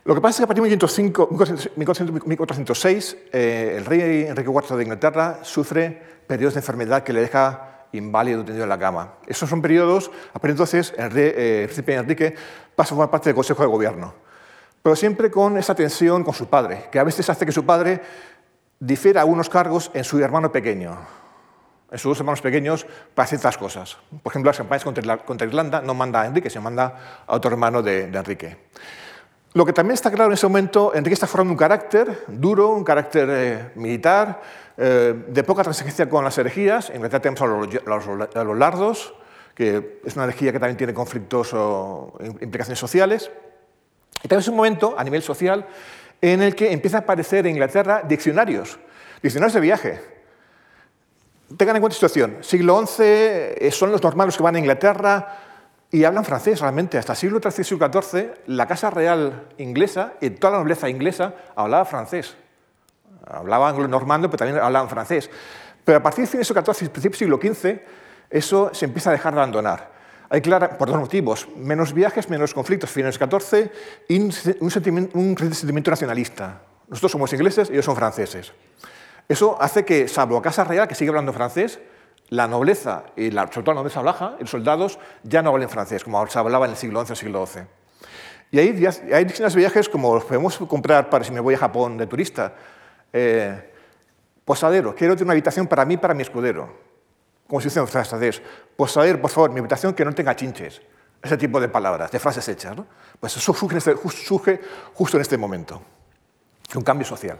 Lo que pasa es que a partir de 1406, eh, el rey Enrique IV de Inglaterra sufre periodos de enfermedad que le deja inválido tendido en la cama. Esos son periodos, a partir de entonces el, rey, eh, príncipe Enrique pasa a formar parte del Consejo de Gobierno, pero siempre con esa tensión con su padre, que a veces hace que su padre difiera unos cargos en su hermano pequeño, en sus hermanos pequeños, para ciertas cosas. Por ejemplo, las campañas contra, Irlanda no manda a Enrique, se manda a otro hermano de, Enrique. Lo que también está claro en ese momento, Enrique está formando un carácter duro, un carácter eh, militar, eh, de poca transigencia con las herejías. En realidad tenemos a los, a los, lardos, que es una herejía que también tiene conflictos o implicaciones sociales. Y también es un momento, a nivel social, en el que empieza a aparecer en Inglaterra diccionarios, diccionarios de viaje. Tengan en cuenta esta situación. Siglo XI eh, son los normanos que van a Inglaterra, y hablan francés realmente. Hasta el siglo XIII y siglo XIV, la Casa Real inglesa y toda la nobleza inglesa hablaba francés. Hablaban anglo-normando, pero también hablaban francés. Pero a partir del siglo XIV y principios del siglo XV, eso se empieza a dejar de abandonar. Hay clara, por dos motivos, menos viajes, menos conflictos, finales XIV y un sentimiento nacionalista. Nosotros somos ingleses y ellos son franceses. Eso hace que, salvo Casa Real, que sigue hablando francés, la nobleza, y la, sobre todo la nobleza los soldados, ya no hablan francés, como se hablaba en el siglo XI o siglo XII. Y ahí hay distintos viajes como los podemos comprar para si me voy a Japón de turista. Eh, posadero, quiero tener una habitación para mí, para mi escudero. Como se dice en francés. Posadero, por favor, mi habitación que no tenga chinches. Ese tipo de palabras, de frases hechas. Pues eso surge, este, surge justo en este momento. Un cambio social.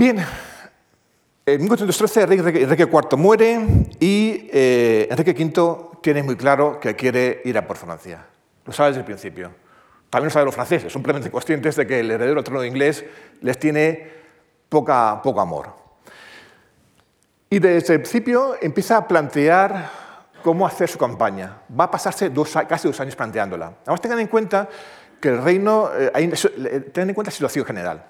Bien, en 1413 Enrique IV muere y eh, Enrique V tiene muy claro que quiere ir a por Francia. Lo sabe desde el principio. También lo saben los franceses, son plenamente conscientes de que el heredero del trono inglés les tiene poca, poco amor. Y desde el principio empieza a plantear cómo hacer su campaña. Va a pasarse casi dos años planteándola. Además, tengan en cuenta que el reino, eh, tengan en cuenta la situación general.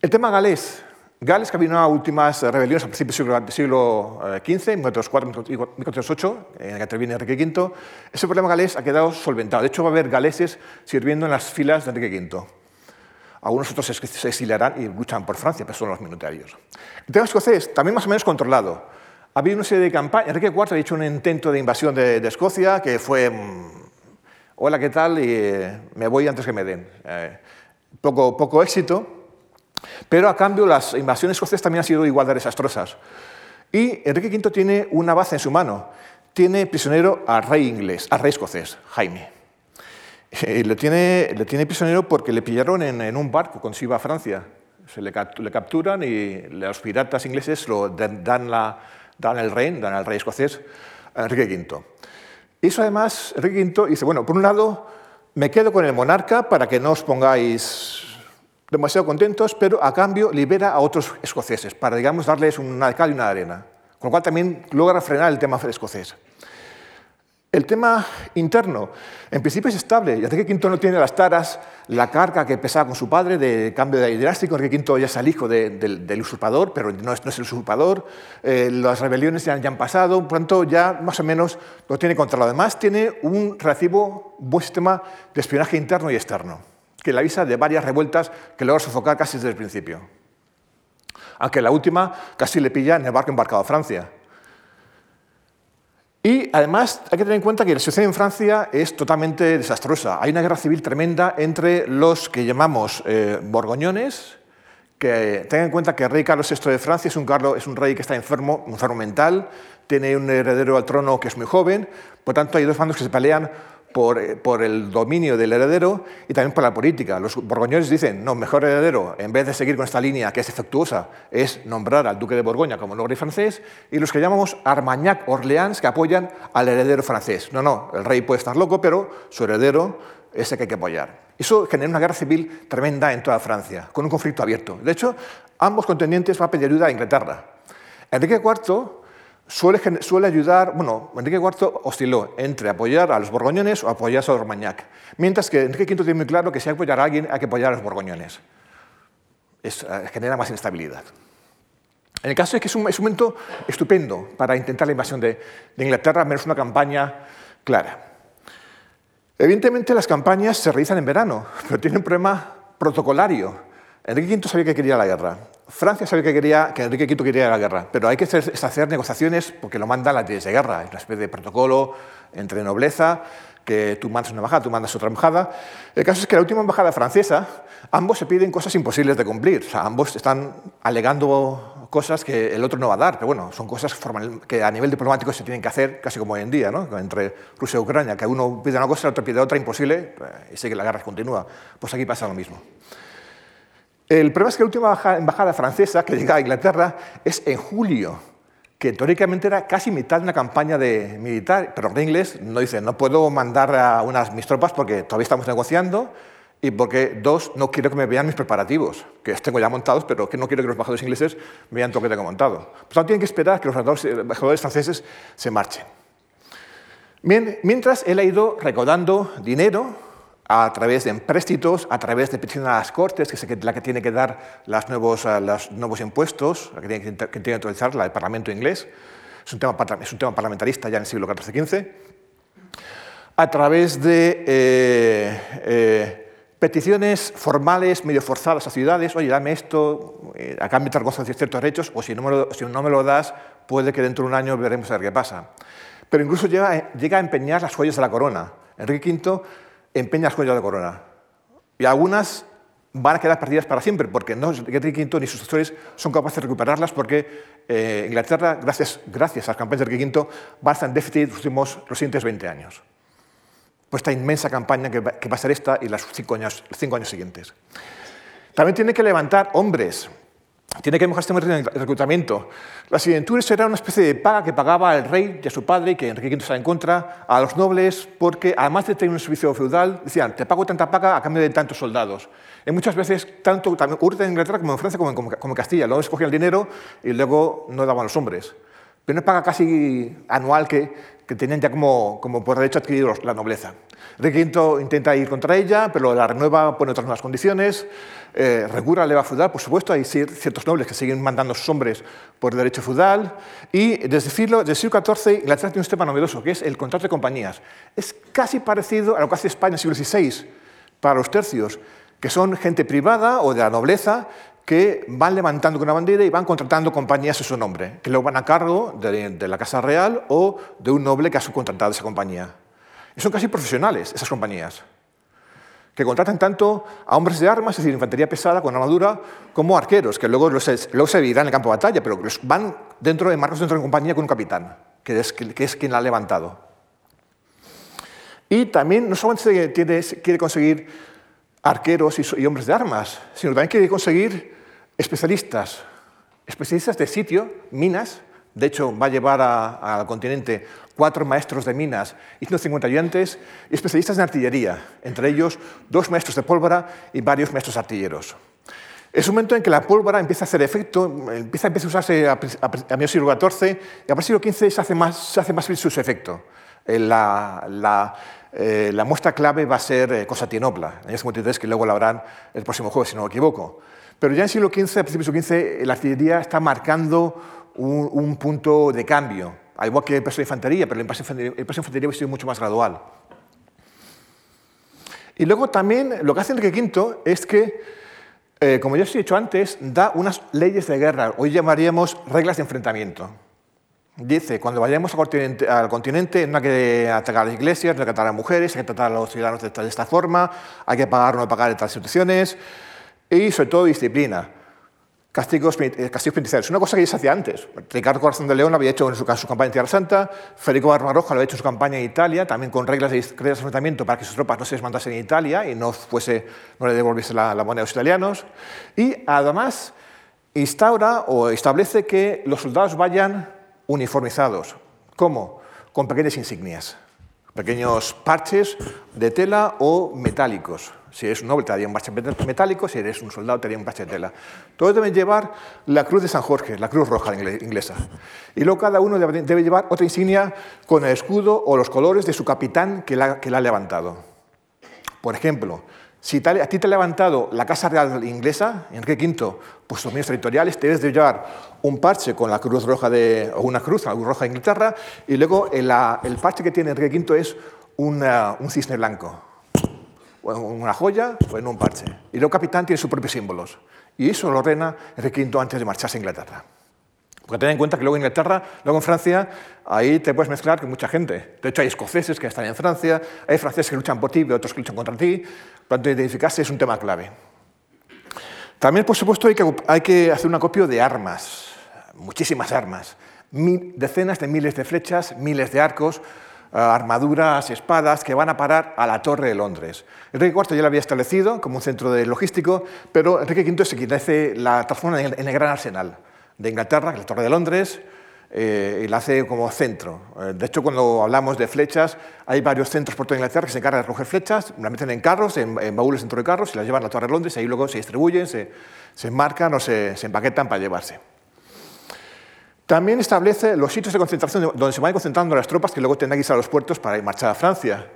El tema galés Gales, que había unas últimas rebeliones a principios del siglo XV, 1404 1408, en la que interviene Enrique V, ese problema galés ha quedado solventado. De hecho, va a haber galeses sirviendo en las filas de Enrique V. Algunos otros se exiliarán y luchan por Francia, pero son los minutarios. El tema escocés, también más o menos controlado. Ha habido una serie de campañas. Enrique IV ha hecho un intento de invasión de, Escocia que fue, mm, hola, ¿qué tal? Y eh, me voy antes que me den. Eh, poco, poco éxito. Pero a cambio las invasiones escocesas también han sido igual de desastrosas. Y Enrique V tiene una base en su mano. Tiene prisionero al rey inglés, al rey escocés, Jaime. Y le, tiene, le tiene prisionero porque le pillaron en, un barco cuando se a Francia. Se le, capturan y los piratas ingleses lo dan, la, dan el rey, dan al rey escocés, a Enrique V. Eso además, Enrique V dice, bueno, por un lado, me quedo con el monarca para que no os pongáis demasiado contentos, pero a cambio libera a otros escoceses para, digamos, darles una de cal y una de arena. Con lo cual también logra frenar el tema escocés. El tema interno, en principio es estable. Enrique V no tiene las taras, la carga que pesaba con su padre de cambio de drástico. Enrique V ya es el hijo del usurpador, pero no es, el usurpador. Eh, las rebeliones ya, han pasado, por tanto ya más o menos lo tiene controlado. Además tiene un relativo buen sistema de espionaje interno y externo, que le avisa de varias revueltas que logra sofocar casi desde el principio. Aunque la última casi le pilla en el barco embarcado a Francia. Y además hay que tener en cuenta que la situación en Francia es totalmente desastrosa. Hay una guerra civil tremenda entre los que llamamos eh, borgoñones, que tengan en cuenta que el rey Carlos VI de Francia es un, es un rey que está enfermo, enfermo mental, tiene un heredero al trono que es muy joven, por tanto hay dos bandos que se pelean eh, por, el dominio del heredero y también por la política. Los borgoñones dicen, no, mejor heredero, en vez de seguir con esta línea que es efectuosa, es nombrar al duque de Borgoña como rey francés, y los que llamamos Armagnac-Orleans, que apoyan al heredero francés. No, no, el rey puede estar loco, pero su heredero es el que hay que apoyar. Eso genera una guerra civil tremenda en toda Francia, con un conflicto abierto. De hecho, ambos contendientes van a pedir ayuda a Inglaterra. Enrique IV suele, ayudar, bueno, Enrique IV osciló entre apoyar a los borgoñones o apoyar a Armagnac, mientras que Enrique V tiene muy claro que si hay que apoyar a alguien hay que apoyar a los borgoñones. Es, eh, genera más inestabilidad. En el caso es que es un, momento estupendo para intentar la invasión de, de Inglaterra, menos una campaña clara. Evidentemente las campañas se realizan en verano, pero tiene un problema protocolario. Enrique V sabía que quería la guerra. Francia sabía que, quería, que Enrique V quería la guerra, pero hay que hacer, negociaciones porque lo mandan las leyes de guerra, una especie de protocolo entre nobleza, que tú mandas una embajada, tú mandas otra embajada. El caso es que la última embajada francesa, ambos se piden cosas imposibles de cumplir. O sea, ambos están alegando cosas que el otro no va a dar, pero bueno, son cosas que a nivel diplomático se tienen que hacer, casi como hoy en día, ¿no? entre Rusia y Ucrania, que uno pide una cosa, el otro pide otra imposible, pues, y sigue la guerra continúa. Pues aquí pasa lo mismo. El problema es que la última embajada francesa que llega a Inglaterra es en julio, que teóricamente era casi mitad de una campaña de militar, pero en inglés no dice, no puedo mandar a unas mis tropas porque todavía estamos negociando y porque, dos, no quiero que me vean mis preparativos, que los tengo ya montados, pero que no quiero que los embajadores ingleses vean todo lo que tengo montado. Por tanto, tienen que esperar que los embajadores franceses se marchen. mientras él ha ido recaudando dinero a través de empréstitos, a través de peticiones a las Cortes, que es la que tiene que dar los nuevos, eh, los nuevos impuestos, la que tiene que, que, tiene que el Parlamento inglés. Es un, tema, es un tema parlamentarista ya en el siglo XIV-XV. A través de eh, eh, peticiones formales, medio forzadas a ciudades, oye, dame esto, a cambio te de ciertos derechos, o si no, me lo, si no me lo das, puede que dentro de un año veremos a ver qué pasa. Pero incluso llega, llega a empeñar las joyas de la corona. Enrique V empeñas joyas de corona. Y algunas van a quedar perdidas para siempre, porque no Enrique V ni sus sucesores son capaces de recuperarlas, porque eh, Inglaterra, gracias, gracias a las campañas de Enrique V, va a estar en déficit los, últimos, los siguientes 20 años. Pues esta inmensa campaña que va, que va a ser esta y los cinco años, los cinco años siguientes. También tiene que levantar hombres tiene que mejorar este el reclutamiento. Las siguienturas era una especie de paga que pagaba el rey y a su padre, que Enrique V estaba en contra, a los nobles, porque además de tener un servicio feudal, decían, te pago tanta paga a cambio de tantos soldados. Y muchas veces, tanto ocurre en Inglaterra como en Francia como en, Castilla, luego escogían el dinero y luego no daban los hombres. Pero una paga casi anual que, que tenían ya como, por derecho adquirido la nobleza. Enrique V intenta ir contra ella, pero la renueva, pone otras nuevas condiciones, eh, regula la leva feudal, por supuesto, hay ciertos nobles que siguen mandando a sus hombres por derecho feudal, y desde el siglo, siglo XIV Inglaterra tiene un sistema novedoso, que es el contrato de compañías. Es casi parecido a lo que hace España en el siglo XVI para los tercios, que son gente privada o de la nobleza que van levantando una bandera y van contratando compañías a su nombre, que luego van a cargo de, la Casa Real o de un noble que ha subcontratado esa compañía. Y son casi profesionales esas compañías, que contratan tanto a hombres de armas, es decir, infantería pesada con armadura, como arqueros, que luego, luego se vivirán en el campo de batalla, pero van dentro de marcos dentro de compañía con un capitán, que es, que es quien la ha levantado. Y también no solamente quiere conseguir arqueros y, hombres de armas, sino también quiere conseguir especialistas, especialistas de sitio, minas. De hecho, va a llevar al continente cuatro maestros de minas y 150 ayudantes y especialistas en artillería, entre ellos dos maestros de pólvora y varios maestros artilleros. Es un momento en que la pólvora empieza a hacer efecto, empieza, a usarse a, mediados del siglo XIV y a partir del siglo XV se hace más, se hace más su efecto. la, muestra clave va a ser Constantinopla, en el año 53, que luego la habrán el próximo jueves, si no me equivoco. Pero ya en el siglo XV, a principios del siglo XV, la artillería está marcando un, punto de cambio, al igual que el peso de infantería, pero el peso de infantería ha sido mucho más gradual. Y luego también lo que hace Enrique V es que, eh, como ya os he dicho antes, da unas leyes de guerra, hoy llamaríamos reglas de enfrentamiento. Dice, cuando vayamos al continente, al continente no hay que atacar a las iglesias, no hay que atacar a las mujeres, hay que tratar a los ciudadanos de, esta forma, hay que pagar o no pagar estas instituciones y sobre todo disciplina. Castigos, eh, castigos penitenciarios. Una cosa que ya se hacía antes. Ricardo Corazón de León lo había hecho en su, campaña en Tierra Santa, Federico Barbarroja lo había hecho en su campaña en Italia, también con reglas de, enfrentamiento para que sus tropas no se desmandasen en Italia y no, fuese, no le devolviese la, la moneda a los italianos. Y además instaura o establece que los soldados vayan uniformizados. ¿Cómo? Con pequeñas insignias, pequeños parches de tela o metálicos. Si eres un noble te daría un parche metálico, si eres un soldado te daría un parche de tela. Todos deben llevar la cruz de San Jorge, la cruz roja inglesa. Y luego cada uno debe llevar otra insignia con el escudo o los colores de su capitán que la, que la ha levantado. Por ejemplo, si a ti te ha levantado la Casa Real inglesa, Enrique V, pues los medios territoriales, debes de llevar un parche con la cruz roja de, una cruz roja de Inglaterra, y luego el, el parche que tiene Enrique V es un cisne blanco una joya o en un parche. Y luego capitán tiene sus propios símbolos. Y eso lo ordena Enrique V antes de marcharse a Inglaterra. Porque ten en cuenta que luego en Inglaterra, luego en Francia, ahí te puedes mezclar con mucha gente. De hecho, hay escoceses que están en Francia, hay franceses que luchan por ti y otros que luchan contra ti. Por tanto, identificarse es un tema clave. También, por supuesto, hay que, hay que hacer un acopio de armas, muchísimas armas. decenas de miles de flechas, miles de arcos, armaduras, espadas que van a parar a la Torre de Londres. Enrique IV ya lo había establecido como un centro de logístico, pero Enrique V se quitace la transforma en el, gran arsenal de Inglaterra, que la Torre de Londres, eh, y la hace como centro. Eh, de hecho, cuando hablamos de flechas, hay varios centros por toda Inglaterra que se encargan de recoger flechas, las meten en carros, en, baúles dentro de carros, y las llevan a la Torre de Londres, y ahí luego se distribuyen, se, se enmarcan o se empaquetan para llevarse. También establece los sitios de concentración donde se van concentrando las tropas que luego tendrán que ir a los puertos para marchar a Francia.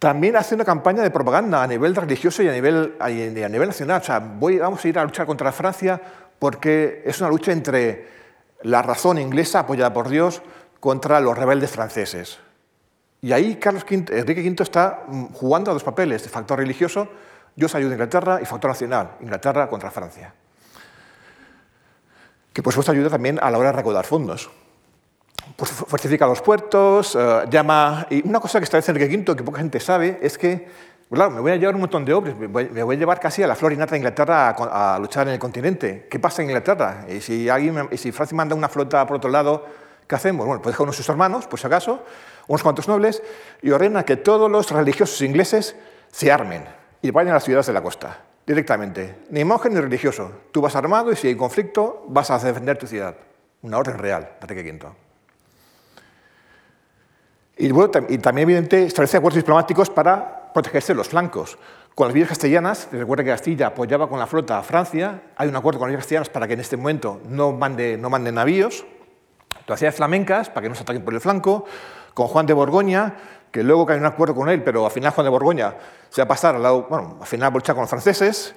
También hace una campaña de propaganda a nivel religioso y a nivel, a nivel nacional. O sea, voy, vamos a ir a luchar contra Francia porque es una lucha entre la razón inglesa apoyada por Dios contra los rebeldes franceses. Y ahí Carlos V, Enrique V está mm, jugando a dos papeles, de factor religioso, Dios ayuda a Inglaterra, y factor nacional, Inglaterra contra Francia que por supuesto ayuda también a la hora de recaudar fondos. Pues fortifica los puertos, eh, llama... Y una cosa que establece Enrique V que poca gente sabe es que, claro, me voy a llevar un montón de hombres, me voy, a llevar casi a la flor innata de Inglaterra a, luchar en el continente. ¿Qué pasa en Inglaterra? Y si, alguien, y Francia manda una flota por otro lado, ¿qué hacemos? Bueno, pues deja unos sus hermanos, por si acaso, unos cuantos nobles, y ordena que todos los religiosos ingleses se armen y vayan a las ciudades de la costa directamente, ni monje ni religioso. Tú vas armado y si hay conflicto vas a defender tu ciudad. Una orden real, Enrique V. Y, bueno, y también, evidente, establece acuerdos diplomáticos para protegerse los flancos. Con las villas castellanas, recuerda que Castilla apoyaba con la flota a Francia, hay un acuerdo con las villas castellanas para que en este momento no mande, no mande navíos, hacía flamencas para que no se ataquen por el flanco, con Juan de Borgoña, que luego hay un acuerdo con él, pero al final Juan de Borgoña se va a pasar al lado, bueno, al final luchar con los franceses,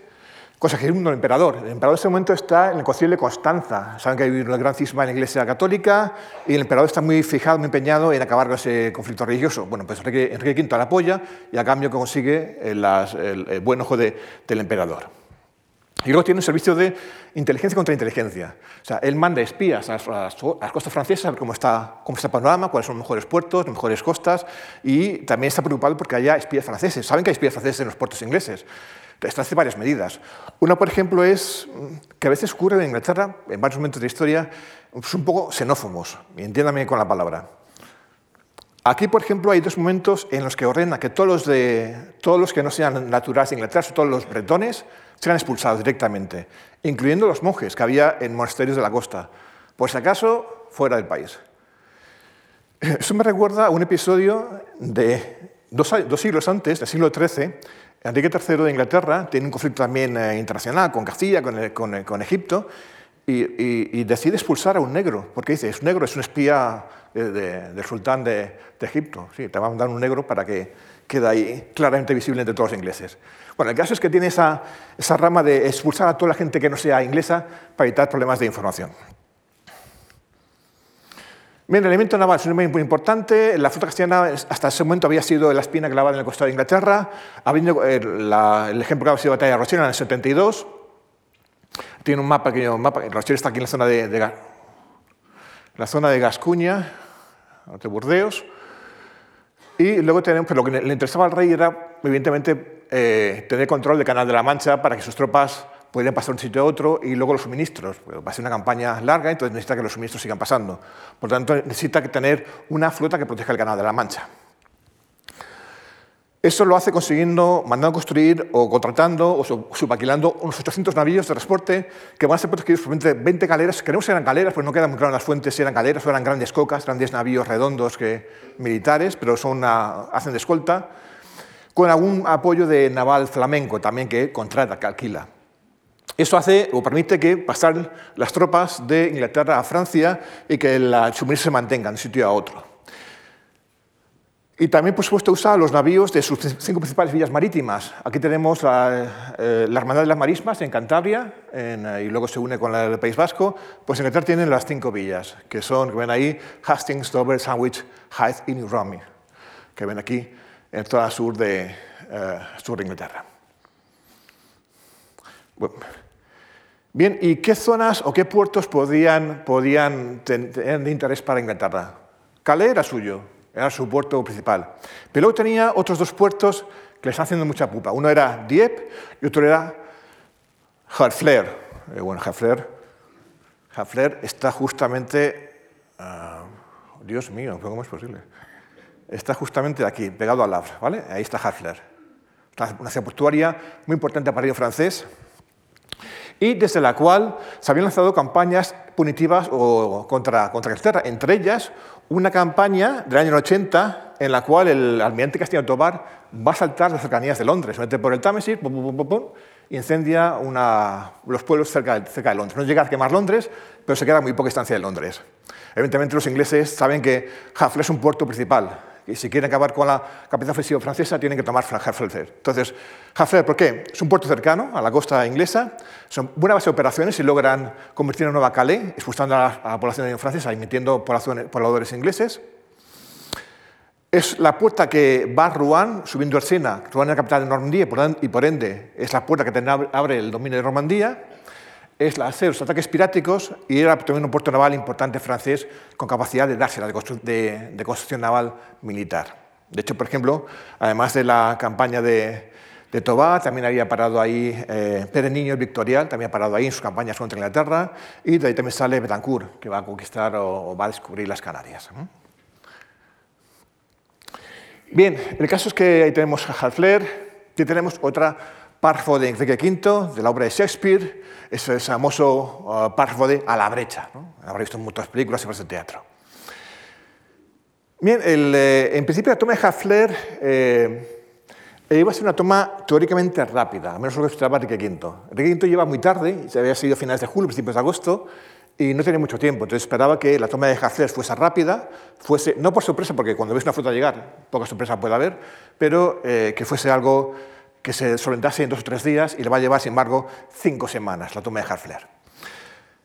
cosa que es el emperador. El emperador en ese momento está en el concilio de Constanza. Saben que hay un gran cisma en la Iglesia Católica y el emperador está muy fijado, muy empeñado en acabar con ese conflicto religioso. Bueno, pues Enrique, Enrique V la apoya y a cambio consigue el, el buen ojo del emperador. Y luego tiene un servicio de inteligencia contra inteligencia. O sea, él manda espías a las, costas francesas a ver cómo está, cómo está el panorama, cuáles son los mejores puertos, las mejores costas, y también está preocupado porque haya espías franceses. Saben que hay espías franceses en los puertos ingleses. Esto hace varias medidas. Una, por ejemplo, es que a veces ocurre en Inglaterra, en varios momentos de la historia, pues un poco xenófobos, y entiéndame con la palabra. Aquí, por ejemplo, hay dos momentos en los que ordena que todos los, que no sean naturales de Inglaterra, todos los bretones, sean expulsados directamente, incluyendo los monjes que había en monasterios de la costa, por si acaso fuera del país. Eso me recuerda a un episodio de dos, siglos antes, del siglo XIII. Enrique III de Inglaterra tiene un conflicto también eh, internacional con Castilla, con, Egipto, y, decide expulsar a un negro, porque dice, es negro, es un espía del sultán de, Egipto. Sí, te va a mandar un negro para que quede ahí claramente visible entre todos los ingleses. Bueno, el caso es que tiene esa, esa rama de expulsar a toda la gente que no sea inglesa para evitar problemas de información. Bien, el elemento naval es un elemento muy importante. La flota castellana hasta ese momento había sido la espina clavada en el costado de Inglaterra. Habiendo, el, eh, la, el ejemplo que había sido la batalla de Rochelle en el 72. Tiene un mapa, pequeño mapa. Rochelle está aquí en la zona de la zona de Gascuña, de Burdeos. Y luego tenemos, pero lo que le interesaba al rey era, evidentemente, eh, tener control del Canal de la Mancha para que sus tropas pueden pasar de un sitio a otro y luego los suministros. Va a ser una campaña larga, entonces necesita que los suministros sigan pasando. Por tanto, necesita tener una flota que proteja el Canal de la Mancha. Eso lo hace consiguiendo, mandando construir o contratando o subaquilando unos 800 navíos de transporte que van a ser protegidos por 20 galeras. Que eran galeras, pues no quedan muy claro en las fuentes si eran galeras o eran grandes cocas, grandes navíos redondos que, militares, pero son hacen de escolta, con algún apoyo de naval flamenco también que contrata, que alquila. Eso hace o permite que pasen las tropas de Inglaterra a Francia y que el suministro se mantenga de un sitio a otro. Y también, por supuesto, usa los navíos de sus cinco principales villas marítimas. Aquí tenemos la, eh, Hermandad de las Marismas en Cantabria eh, y luego se une con la del País Vasco. Pues en Inglaterra tienen las cinco villas, que son, que ven ahí, Hastings, Dover, Sandwich, Hythe y New Romney, que ven aquí en toda la sur de, eh, sur de Inglaterra. Bien, ¿y qué zonas o qué puertos podían, podían tener de interés para Inglaterra? Calais era suyo, era su puerto principal. Pero luego tenía otros dos puertos que le están haciendo mucha pupa. Uno era Dieppe y otro era Harfleur. Eh, bueno, Harfleur, está justamente... Ah, Dios mío, ¿cómo es posible? Está justamente aquí, pegado al Havre, ¿vale? Ahí está Harfleur. Una ciudad portuaria muy importante para el francés y desde la cual se habían lanzado campañas punitivas o contra, contra Inglaterra, entre ellas una campaña del año 80 en la cual el almirante Castillo Tobar va a saltar las cercanías de Londres, se mete por el Támesis y incendia los pueblos cerca, de Londres. No llega a quemar Londres, pero se queda muy poca distancia de Londres. Evidentemente los ingleses saben que Hafle es un puerto principal, y si quieren acabar con la capital ofensiva francesa, tienen que tomar Harfleur. Entonces, Harfleur, ¿por qué? Es un puerto cercano a la costa inglesa, son buena base de operaciones y logran convertir en Nueva Calais, expulsando a la, población francesa y metiendo pobladores ingleses. Es la puerta que va a Rouen, subiendo el Sena. Rouen es la capital de Normandía y por ende es la puerta que abre el dominio de Normandía es hacer los ataques piráticos y era también un puerto naval importante francés con capacidad de darse de, de, construcción naval militar. De hecho, por ejemplo, además de la campaña de, de Toba, también había parado ahí eh, Pere Niño el Victorial, también ha parado ahí en sus campañas contra Inglaterra, y de ahí también sale Betancourt, que va a conquistar o, va a descubrir las Canarias. Bien, el caso es que ahí tenemos a Halfler, y tenemos otra párrafo de Enrique V, de la obra de Shakespeare, ese famoso uh, párrafo de A la brecha. ¿no? Habrá visto muchas películas y obras de teatro. Bien, eh, en principio la toma de Hafler eh, iba a ser una toma teóricamente rápida, al menos lo que esperaba Enrique V. Enrique V lleva muy tarde, se había sido a finales de julio, principios de agosto, y no tenía mucho tiempo, entonces esperaba que la toma de Hafler fuese rápida, fuese, no por sorpresa, porque cuando ves una flota llegar, poca sorpresa puede haber, pero eh, que fuese algo que se solventase en dos o tres días y le va a llevar, sin embargo, cinco semanas la toma de Harfler.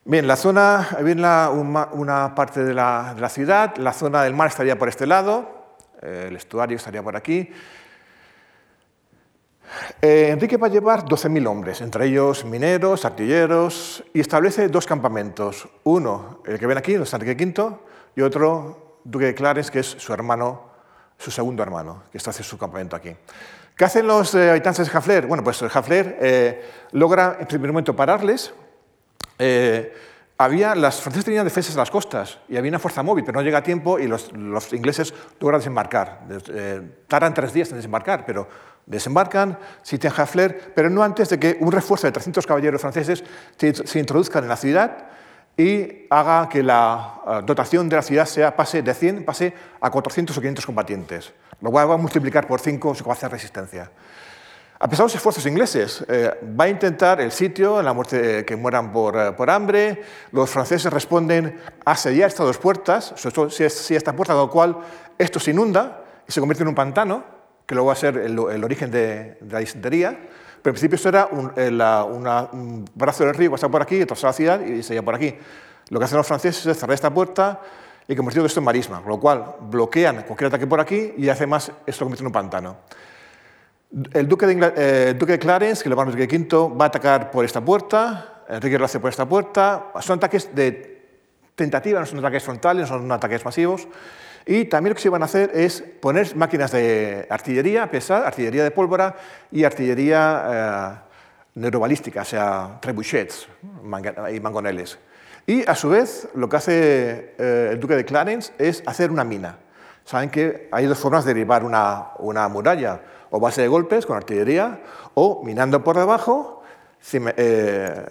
Bien, la zona, bien una, parte de la, ciudad, la zona del mar estaría por este lado, eh, el estuario estaría por aquí. Eh, Enrique va a llevar 12.000 hombres, entre ellos mineros, artilleros, y establece dos campamentos. Uno, el que ven aquí, donde está Enrique V, y otro, Duque de Clarence, que es su hermano, su segundo hermano, que está haciendo su campamento aquí. ¿Qué hacen los eh, habitantes de Hafler? Bueno, pues Hafler eh, logra en primer momento pararles. Eh, había, las franceses tenían defensas en las costas y había una fuerza móvil, pero no llega a tiempo y los, ingleses logran desembarcar. tardan tres días en desembarcar, pero desembarcan, sitian Hafler, pero no antes de que un refuerzo de 300 caballeros franceses se, se introduzcan en la ciudad y haga que la dotación de la ciudad sea, pase de 100 pase a 400 o 500 combatientes. Lo va a multiplicar por 5 su capacidad de resistencia. A pesar de los esfuerzos ingleses, eh, va a intentar el sitio, la muerte, que mueran por, eh, por, hambre. Los franceses responden a sellar estas dos puertas, si, si esta puerta, con lo cual esto se inunda y se convierte en un pantano, que luego va a ser el, origen de, la disentería. Pero en principio esto era un, un brazo del río, pasa por aquí, a la ciudad y se por aquí. Lo que hacen los franceses es cerrar esta puerta y convertir esto en marisma, con lo cual bloquean cualquier ataque por aquí y hace más esto convierte en un pantano. El duque de, eh, duque de Clarence, que lo va a Enrique V, va a atacar por esta puerta, Enrique lo hace por esta puerta. Son ataques de tentativa, no son ataques frontales, no son ataques masivos. Y también lo que se van a hacer es poner máquinas de artillería pesada, artillería de pólvora y artillería eh, neurobalística, o sea, trebuchets y mangoneles. Y a su vez, lo que hace eh, el duque de Clarence es hacer una mina. Saben que hay dos formas de derribar una, una muralla, o base de golpes con artillería, o minando por debajo, eh,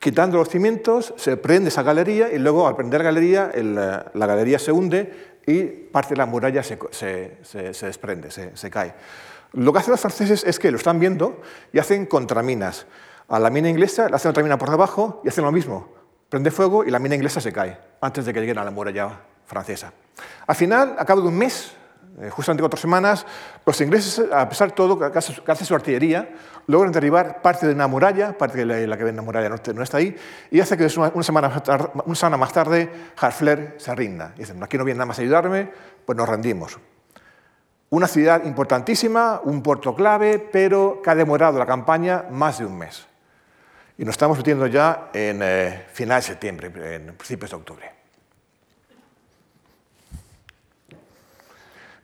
quitando los cimientos, se prende esa galería y luego al prender la galería, la galería se hunde y parte de la muralla se, se, se desprende, se, cae. Lo que hacen los franceses es que lo están viendo y hacen contraminas. A la mina inglesa le hacen otra mina por debajo y hacen lo mismo prende fuego y la mina inglesa se cae antes de que lleguen a la muralla francesa. Al final, a cabo de un mes, justamente cuatro semanas, los ingleses, a pesar de todo, gracias a su artillería, logran derribar parte de una muralla, parte de la, que ven la muralla no, está ahí, y hace que una semana, más tarde Harfler se rinda. Dicen, aquí no viene nada más a ayudarme, pues nos rendimos. Una ciudad importantísima, un puerto clave, pero que ha demorado la campaña más de un mes. Y nos estamos metiendo ya en eh, final de septiembre, en principios de octubre.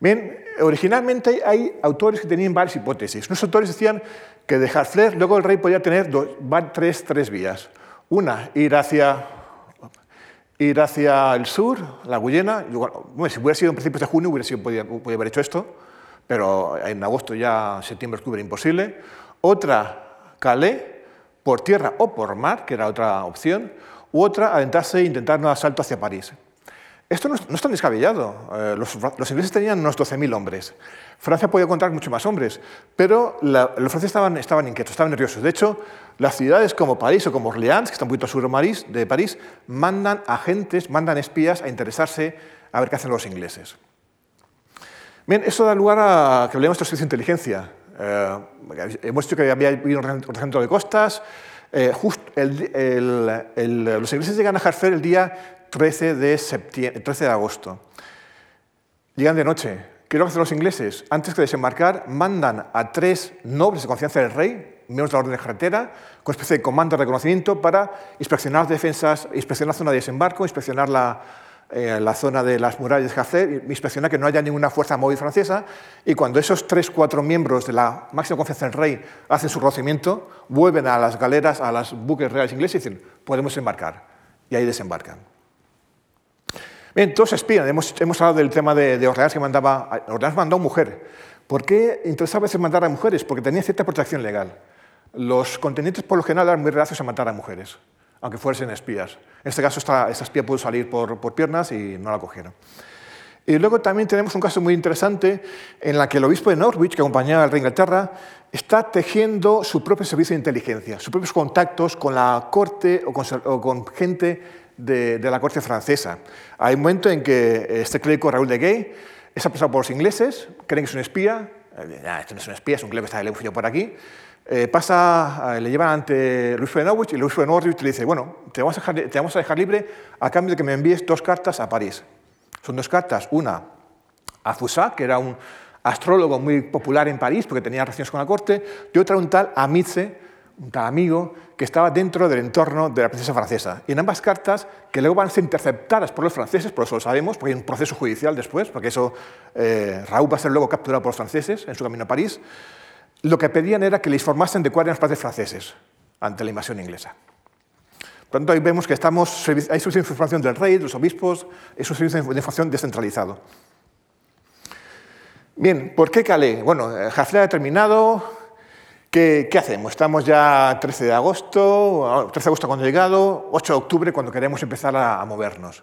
Bien, originalmente hay autores que tenían varias hipótesis. Unos autores decían que de Harfler luego el rey podía tener dos, tres, tres vías. Una, ir hacia, ir hacia el sur, la Guyena. Si hubiera sido en principios de junio, hubiera sido, haber hecho esto, pero en agosto ya, septiembre, octubre, imposible. Otra, Calais, por tierra o por mar, que era otra opción, u otra, adentrarse e intentar un asalto hacia París. Esto no es, tan descabellado. Eh, los, ingleses tenían unos 12.000 hombres. Francia podía contar mucho más hombres, pero los franceses estaban, inquietos, estaban nerviosos. De hecho, las ciudades como París o como Orleans, que están un poquito sur de París, de París, mandan agentes, mandan espías a interesarse a ver qué hacen los ingleses. Bien, eso da lugar a que hablemos de servicio de inteligencia. Eh, hemos dicho que había habido un centro de costas. Eh, los ingleses llegan a Harfer el día 13 de, septiembre, 13 de agosto. Llegan de noche. ¿Qué es lo que hacen los ingleses? Antes que desembarcar, mandan a tres nobles de confianza del rey, miembros de la orden de carretera, con especie de comando de reconocimiento para inspeccionar defensas, inspeccionar la zona de desembarco, inspeccionar la, eh, zona de las murallas de Hafez, inspecciona que no haya ninguna fuerza móvil francesa, y cuando esos tres, cuatro miembros de la máxima confianza del rey hacen su reconocimiento, vuelven a las galeras, a los buques reales ingleses y dicen, podemos embarcar. Y ahí desembarcan. Bien, todos espían. Hemos, hablado del tema de, de que mandaba. Orleans mandó a mujer. ¿Por qué interesaba a veces mandar a mujeres? Porque tenía cierta protección legal. Los continentes por lo general eran muy reacios a matar a mujeres aunque fuesen espías. En este caso, esta, espía pudo salir por, piernas y no la cogieron. Y luego también tenemos un caso muy interesante en la que el obispo de Norwich, que acompañaba al rey de Inglaterra, está tejiendo su propio servicio de inteligencia, sus propios contactos con la corte o con, gente de, la corte francesa. Hay un momento en que este clérigo Raúl de Gay es apresado por los ingleses, creen que es un espía, eh, esto no es un espía, es un clérigo que está de por aquí, eh, pasa, eh, le llevan ante Luis de Norwich y Luis de Norwich le dice, bueno, te vamos, a dejar, a dejar libre a cambio de que me envíes dos cartas a París. Son dos cartas, una a Foussat, que era un astrólogo muy popular en París porque tenía relaciones con la corte, y otra un tal Amice, un tal amigo, que estaba dentro del entorno de la princesa francesa. Y en ambas cartas, que luego van a ser interceptadas por los franceses, por eso lo sabemos, porque hay un proceso judicial después, porque eso eh, Raúl va a ser luego capturado por los franceses en su camino a París, lo que pedían era que le informasen de cuáles eran los planes franceses ante la invasión inglesa. Por lo tanto, ahí vemos que estamos, hay de información del rey, de los obispos, un servicio de información descentralizado. Bien, ¿por qué Calais? Bueno, Hafler ha terminado. ¿Qué, ¿Qué, hacemos? Estamos ya 13 de agosto, 13 de agosto cuando ha llegado, 8 de octubre cuando queremos empezar a, a movernos.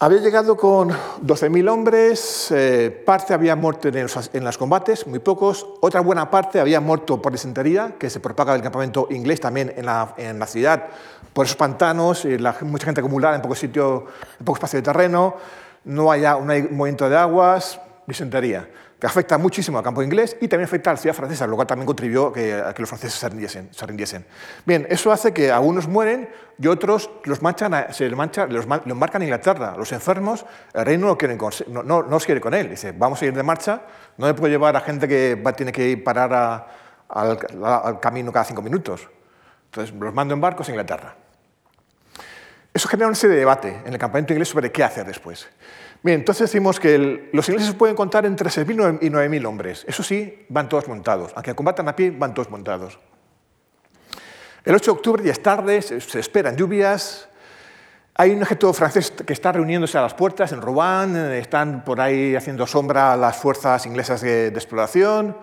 Había llegado con 12.000 hombres, eh, parte había muerto en los, en los, combates, muy pocos, otra buena parte había muerto por disentería, que se propaga del campamento inglés también en la, en la ciudad, por esos pantanos, y la, mucha gente acumulada en poco sitio, en poco espacio de terreno, no hay, no hay movimiento de aguas, disentería que afecta muchísimo al campo inglés y también afecta a la ciudad francesa, lo cual también contribuyó que, a que los franceses se rindiesen, se rindiesen, Bien, eso hace que algunos mueren y otros los, manchan, se manchan, los, los marcan a Inglaterra. Los enfermos, el reino no, quieren, no, no, no, los quiere con él. Dice, vamos a ir de marcha, no le puedo llevar a gente que tiene que ir parar a, al, al camino cada cinco minutos. Entonces, los mando en barcos a Inglaterra. Eso genera una serie de debate en el campamento inglés sobre qué hacer después. Bien, entonces decimos que el, los ingleses pueden contar entre 6.000 y 9.000 hombres. Eso sí, van todos montados. Aunque combatan a pie, van todos montados. El 8 de octubre ya es tarde, se, se esperan lluvias. Hay un ejército francés que está reuniéndose a las puertas en Rouen, están por ahí haciendo sombra a las fuerzas inglesas de, de exploración.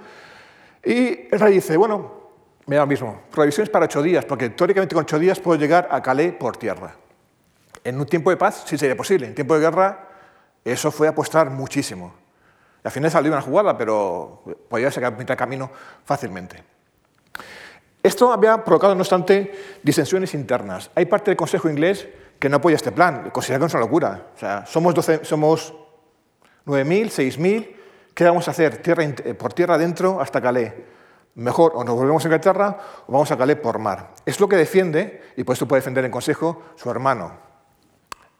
Y el rey dice, bueno, me da lo mismo, provisiones para ocho días, porque teóricamente con ocho días puedo llegar a Calais por tierra. En un tiempo de paz sí sería posible, en tiempo de guerra eso fue apostar muchísimo. Y al final salió una jugada, pero podía sacar mitad camino fácilmente. Esto había provocado, no obstante, disensiones internas. Hay parte del Consejo inglés que no apoya este plan, considera que es una locura. O sea, somos, 12, somos 9.000, 6.000, ¿qué vamos a hacer tierra, por tierra adentro hasta Calais? Mejor o nos volvemos a Inglaterra o vamos a Calais por mar. Es lo que defiende, y por esto puede defender en Consejo, su hermano,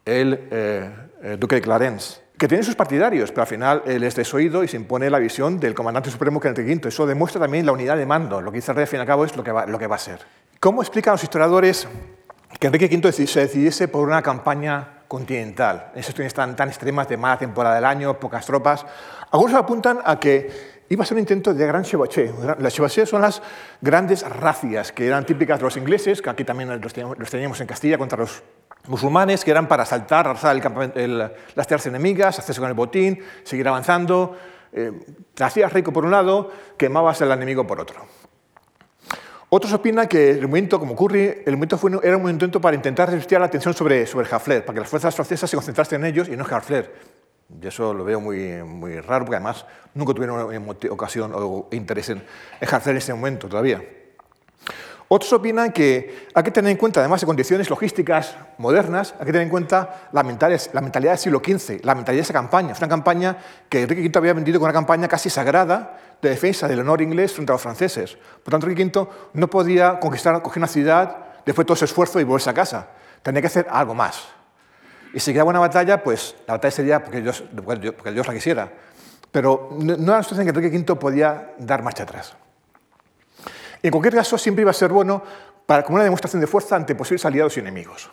el eh, eh, duque de Clarence, que tiene sus partidarios, pero al final él es desoído y se impone la visión del comandante supremo que Enrique V. Eso demuestra también la unidad de mando. Lo que dice el rey, al fin y al cabo, es lo que va, a ser. ¿Cómo explican los historiadores que Enrique V se decidiese por una campaña continental, en situaciones tan, tan extremas de mala temporada del año, pocas tropas? Algunos apuntan a que iba a ser un intento de gran chevauché. Las chevauchés son las grandes racias que eran típicas de los ingleses, que aquí también los teníamos en Castilla contra los musulmanes que eran para asaltar, arrasar el el, las tierras enemigas, hacerse con el botín, seguir avanzando. Eh, hacías rico por un lado, quemabas al enemigo por otro. Otros opinan que el movimiento, como ocurre, el movimiento fue, era un intento para intentar resistir la atención sobre, sobre Harfler, para que las fuerzas francesas se concentrasen en ellos y no en Harfler. Y eso lo veo muy, muy raro, porque además nunca tuvieron ocasión o interés en, en Harfler en ese momento todavía. Otros opinan que hay que tener en cuenta, además de condiciones logísticas modernas, hay que tener en cuenta la mentalidad, del siglo XV, la mentalidad de esa campaña. Es una campaña que Enrique V había vendido como una campaña casi sagrada de defensa del honor inglés frente a los franceses. Por tanto, Enrique V no podía conquistar, coger una ciudad después de todo ese esfuerzo y volverse a casa. Tenía que hacer algo más. Y si quedaba una batalla, pues la batalla sería porque Dios, porque Dios la quisiera. Pero no era una situación que Enrique V podía dar marcha atrás. En cualquier caso, siempre iba a ser bueno para, como una demostración de fuerza ante posibles aliados y enemigos.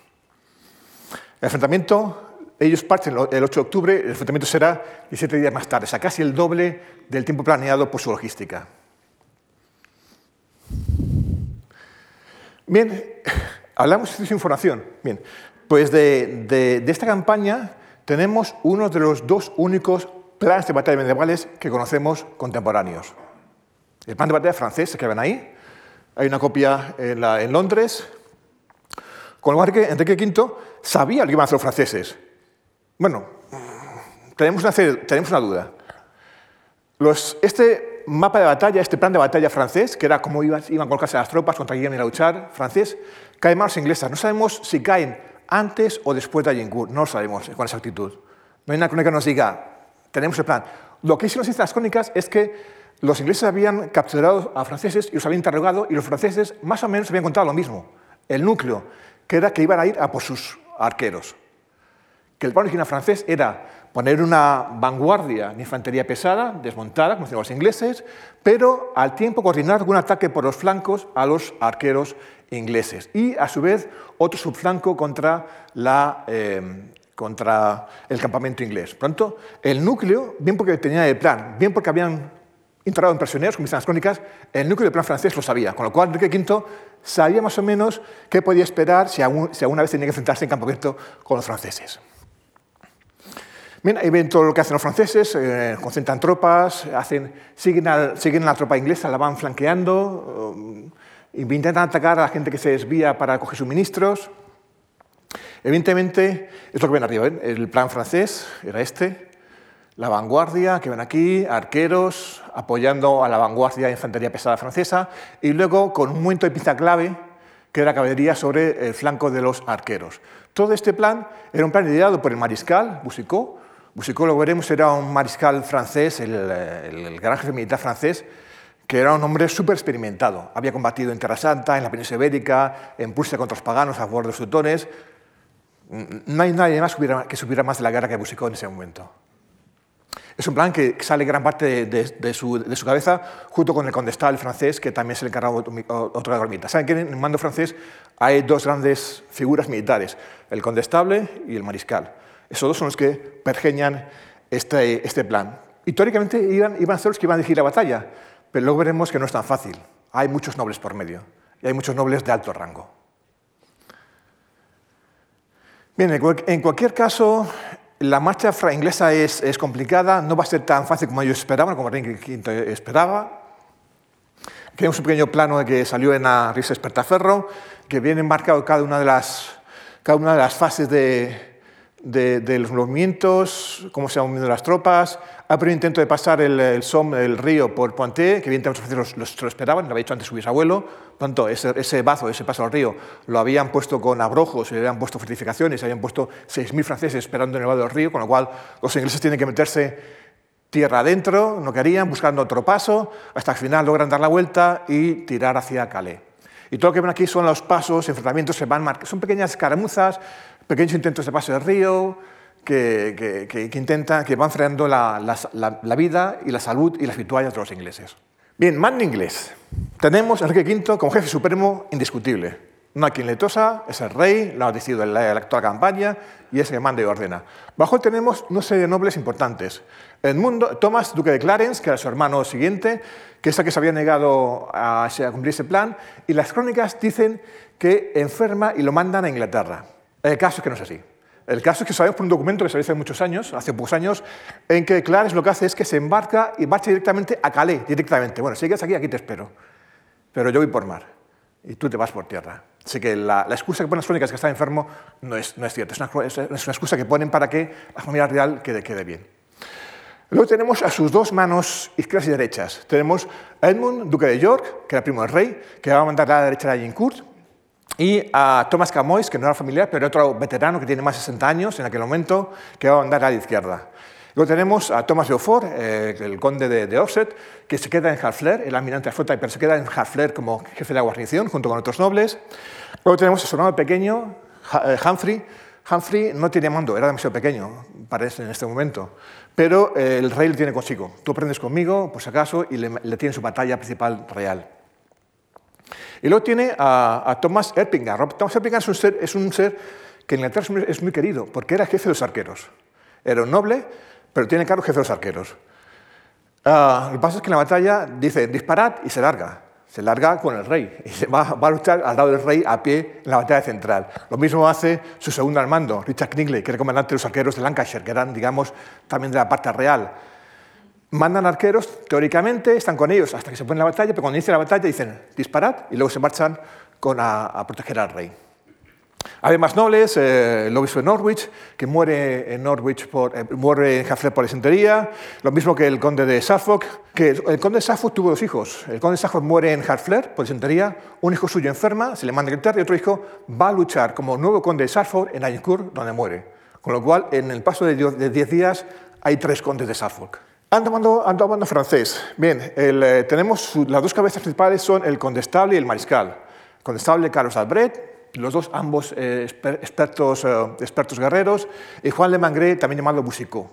El enfrentamiento, ellos parten el 8 de octubre, el enfrentamiento será 17 días más tarde, o sea, casi el doble del tiempo planeado por su logística. Bien, hablamos de esta información. Bien, pues de, de, de esta campaña tenemos uno de los dos únicos planes de batalla medievales que conocemos contemporáneos. El plan de batalla francés que ven ahí, hay una copia en, Londres, con lo cual Enrique V sabía lo que iban a hacer los franceses. Bueno, tenemos una, tenemos una duda. Este mapa de batalla, este plan de batalla francés, que era cómo iban, a colocarse las tropas contra quién iban a luchar, francés, cae manos inglesas. No sabemos si caen antes o después de Agincourt, no lo sabemos con exactitud. No hay una crónica que nos diga, tenemos el plan. Lo que sí nos dicen las crónicas es que los ingleses habían capturado a franceses y los habían interrogado y los franceses más o menos habían contado lo mismo, el núcleo, que era que iban a ir a por sus arqueros. Que el plan original francés era poner una vanguardia de infantería pesada, desmontada, como decían los ingleses, pero al tiempo coordinar algún ataque por los flancos a los arqueros ingleses y, a su vez, otro subflanco contra, eh, el campamento inglés. Por tanto, el núcleo, bien porque tenía el plan, bien porque habían entrado en prisioneros, dicen las crónicas, el núcleo del plan francés lo sabía, con lo cual Enrique V sabía más o menos qué podía esperar si, alguna vez tenía que enfrentarse en campo abierto con los franceses. Bien, ahí ven todo lo que hacen los franceses, eh, concentran tropas, hacen, siguen, la tropa inglesa, la van flanqueando, um, intentan atacar a la gente que se desvía para coger suministros. Evidentemente, es lo que ven arriba. ¿ven? El plan francés era este, la vanguardia, que ven aquí, arqueros apoyando a la vanguardia de infantería pesada francesa, y luego con un momento de pista clave, que era caballería sobre el flanco de los arqueros. Todo este plan era un plan ideado por el mariscal Boucicaut. Boucicaut, lo veremos, era un mariscal francés, el, el gran jefe militar francés, que era un hombre súper experimentado. Había combatido en Terra Santa, en la península ibérica, en Prusia contra los paganos, a favor de los teutones. No hay nadie más que supiera más de la guerra que Boucicaut en ese momento. Es un plan que sale gran parte de, su, cabeza junto con el condestable francés, que también se le encargaba otro de la Saben que en el mando francés hay dos grandes figuras militares, el condestable y el mariscal. Esos dos son los que pergeñan este, este plan. Y teóricamente iban, iban a ser los que iban a dirigir la batalla, pero luego veremos que no es tan fácil. Hay muchos nobles por medio y hay muchos nobles de alto rango. Bien, en cualquier caso, la marcha inglesa es, es, complicada, no va a ser tan fácil como ellos esperaban, como Enrique V esperaba. Tenemos un pequeño plano que salió en la risa Espertaferro, que viene marcado cada una de las, cada una de las fases de, de, los movimientos, cómo se han movido las tropas. Hay un intento de pasar el, Somme, el río, por Poitiers, que evidentemente los, los, lo esperaban, lo había hecho antes su bisabuelo. Tanto ese, ese bazo, ese paso al río, lo habían puesto con abrojos, le habían puesto fortificaciones, habían puesto 6.000 franceses esperando en el vado del río, con lo cual los ingleses tienen que meterse tierra adentro, no querían, buscando otro paso, hasta que al final logran dar la vuelta y tirar hacia Calais. Y todo lo que ven aquí son los pasos, enfrentamientos, se van son pequeñas escaramuzas, pequeños intentos de paso del río, que, que, que, van frenando la, vida y la salud y las vituallas de los ingleses. Bien, mando inglés. Tenemos a Enrique V como jefe supremo indiscutible. No hay quien le tosa, es el rey, lo ha decidido en la, actual campaña y es el que manda y ordena. Bajo tenemos una serie de nobles importantes. Edmundo, Thomas, duque de Clarence, que era su hermano siguiente, que es el que se había negado a cumplir ese plan, y las crónicas dicen que enferma y lo mandan a Inglaterra. El caso es que no es así. El caso es que sabemos por un documento que se hace muchos años, hace pocos años, en que Clarence lo que hace es que se embarca y marcha directamente a Calais, directamente. Bueno, si llegas aquí, aquí te espero. Pero yo voy por mar y tú te vas por tierra. Así que la, excusa que ponen las crónicas que está enfermo no es, no es cierta. Es una, excusa que ponen para que la familia real quede, quede bien. Luego tenemos a sus dos manos izquierdas y derechas. Tenemos a Edmund, duque de York, que era primo del rey, que va a mandar a la derecha a Agincourt, y a Thomas Camoys, que no era familiar, pero otro veterano que tiene más de 60 años en aquel momento, que va a andar a la izquierda. Luego tenemos a Thomas Beaufort, eh, el conde de, de Offset, que se queda en Harfleur, el almirante de flota, pero se queda en Harfleur como jefe de la guarnición, junto con otros nobles. Luego tenemos a su hermano pequeño, eh, Humphrey. Humphrey no tiene mando, era demasiado pequeño, parece en este momento, pero eh, el rey le tiene consigo. Tú aprendes conmigo, por si acaso, y le, le tiene su batalla principal real. Y luego tiene a, a Thomas Erpingham. Thomas Erpingham es un, ser, es un ser que en Inglaterra es muy querido, porque era jefe de los arqueros. Era un noble, pero tiene cargo jefe de los arqueros. Uh, lo que pasa es que en la batalla dice disparad y se larga. Se larga con el rey y se va, va, a luchar al lado del rey a pie en la batalla central. Lo mismo hace su segundo al mando, Richard Knigley, que era comandante de los arqueros de Lancashire, que eran, digamos, también de la parte real. Mandan arqueros, teóricamente, están con ellos hasta que se ponen la batalla, pero cuando inicia la batalla dicen disparad y luego se marchan con a, proteger al rey. Además, nobles, eh, el obispo de Norwich, que muere en Norwich por, eh, muere en Hafler por disentería, lo mismo que el conde de Suffolk, que el, conde de Suffolk tuvo dos hijos. El conde de Suffolk muere en Harfleur por disentería, un hijo suyo enferma, se le manda a Inglaterra y otro hijo va a luchar como nuevo conde de Suffolk en Agincourt, donde muere. Con lo cual, en el paso de 10 días, hay tres condes de Suffolk. Ando hablando francés. Bien, eh, tenemos las dos cabezas principales son el condestable y el mariscal. Condestable Carlos Albret, los dos ambos eh, expertos, eh, expertos guerreros, y Juan Le Mangré, también llamado Boucicaut.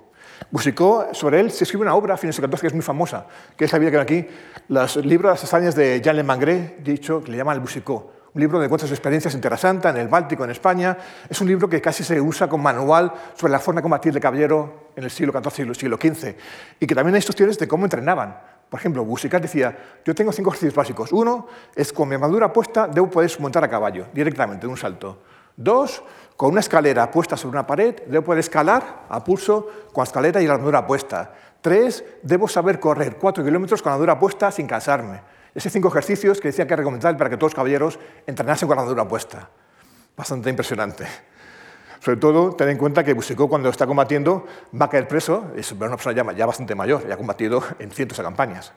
Boucicaut, sobre él se escribe una obra a fines del XIV que es muy famosa, que es la vida que aquí, los libros de las hazañas de Jean Le Mangré, dicho, que le llaman el Boucicaut un libro de cuenta sus experiencias en Tierra en el Báltico, en España. Es un libro que casi se usa como manual sobre la forma de combatir de caballero en el siglo XIV y siglo XV, y que también hay instrucciones de cómo entrenaban. Por ejemplo, Busicat decía, yo tengo cinco ejercicios básicos. Uno es con mi armadura puesta debo poder montar a caballo directamente, de un salto. Dos, con una escalera puesta sobre una pared, debo poder escalar a pulso con la escalera y la armadura puesta. Tres, debo saber correr cuatro kilómetros con la armadura puesta sin cansarme. Ese cinco ejercicios que decía que era recomendable para que todos los caballeros entrenasen con la armadura puesta. Bastante impresionante. Sobre todo, ten en cuenta que Boucicault cuando está combatiendo va a caer preso, es una persona ya, ya bastante mayor, ya ha combatido en cientos de campañas.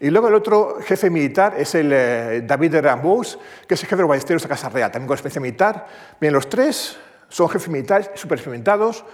Y luego el otro jefe militar es el eh, David de Rambous, que es el jefe de los ballesteros de Casa Real, también con experiencia militar. Bien, los tres son jefes militares súper experimentados.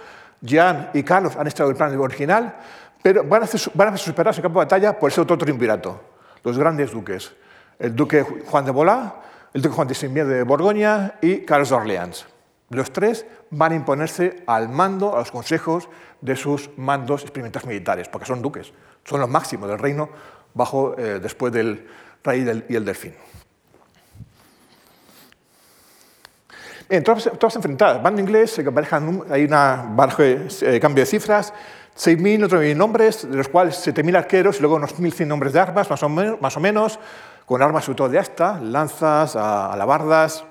Jean y Carlos han estado en el plan original, pero van a, ser, van a superar su campo de batalla por ese otro triunvirato, los grandes duques. El duque Juan de Bolá, el duque Juan de Simier de Borgoña y Carlos de Orleans. Los tres van a imponerse al mando, a los consejos de sus mandos experimentales militares, porque son duques, son los máximos del reino bajo, eh, después del rey y el delfín. Bien, todas, enfrentadas. Bando inglés, hay una eh, cambio de cifras, 6.000, 9.000 nombres, de los cuales 7.000 arqueros y luego unos 1.100 nombres de armas, más o, menos, con armas sobre todo de asta, lanzas, alabardas.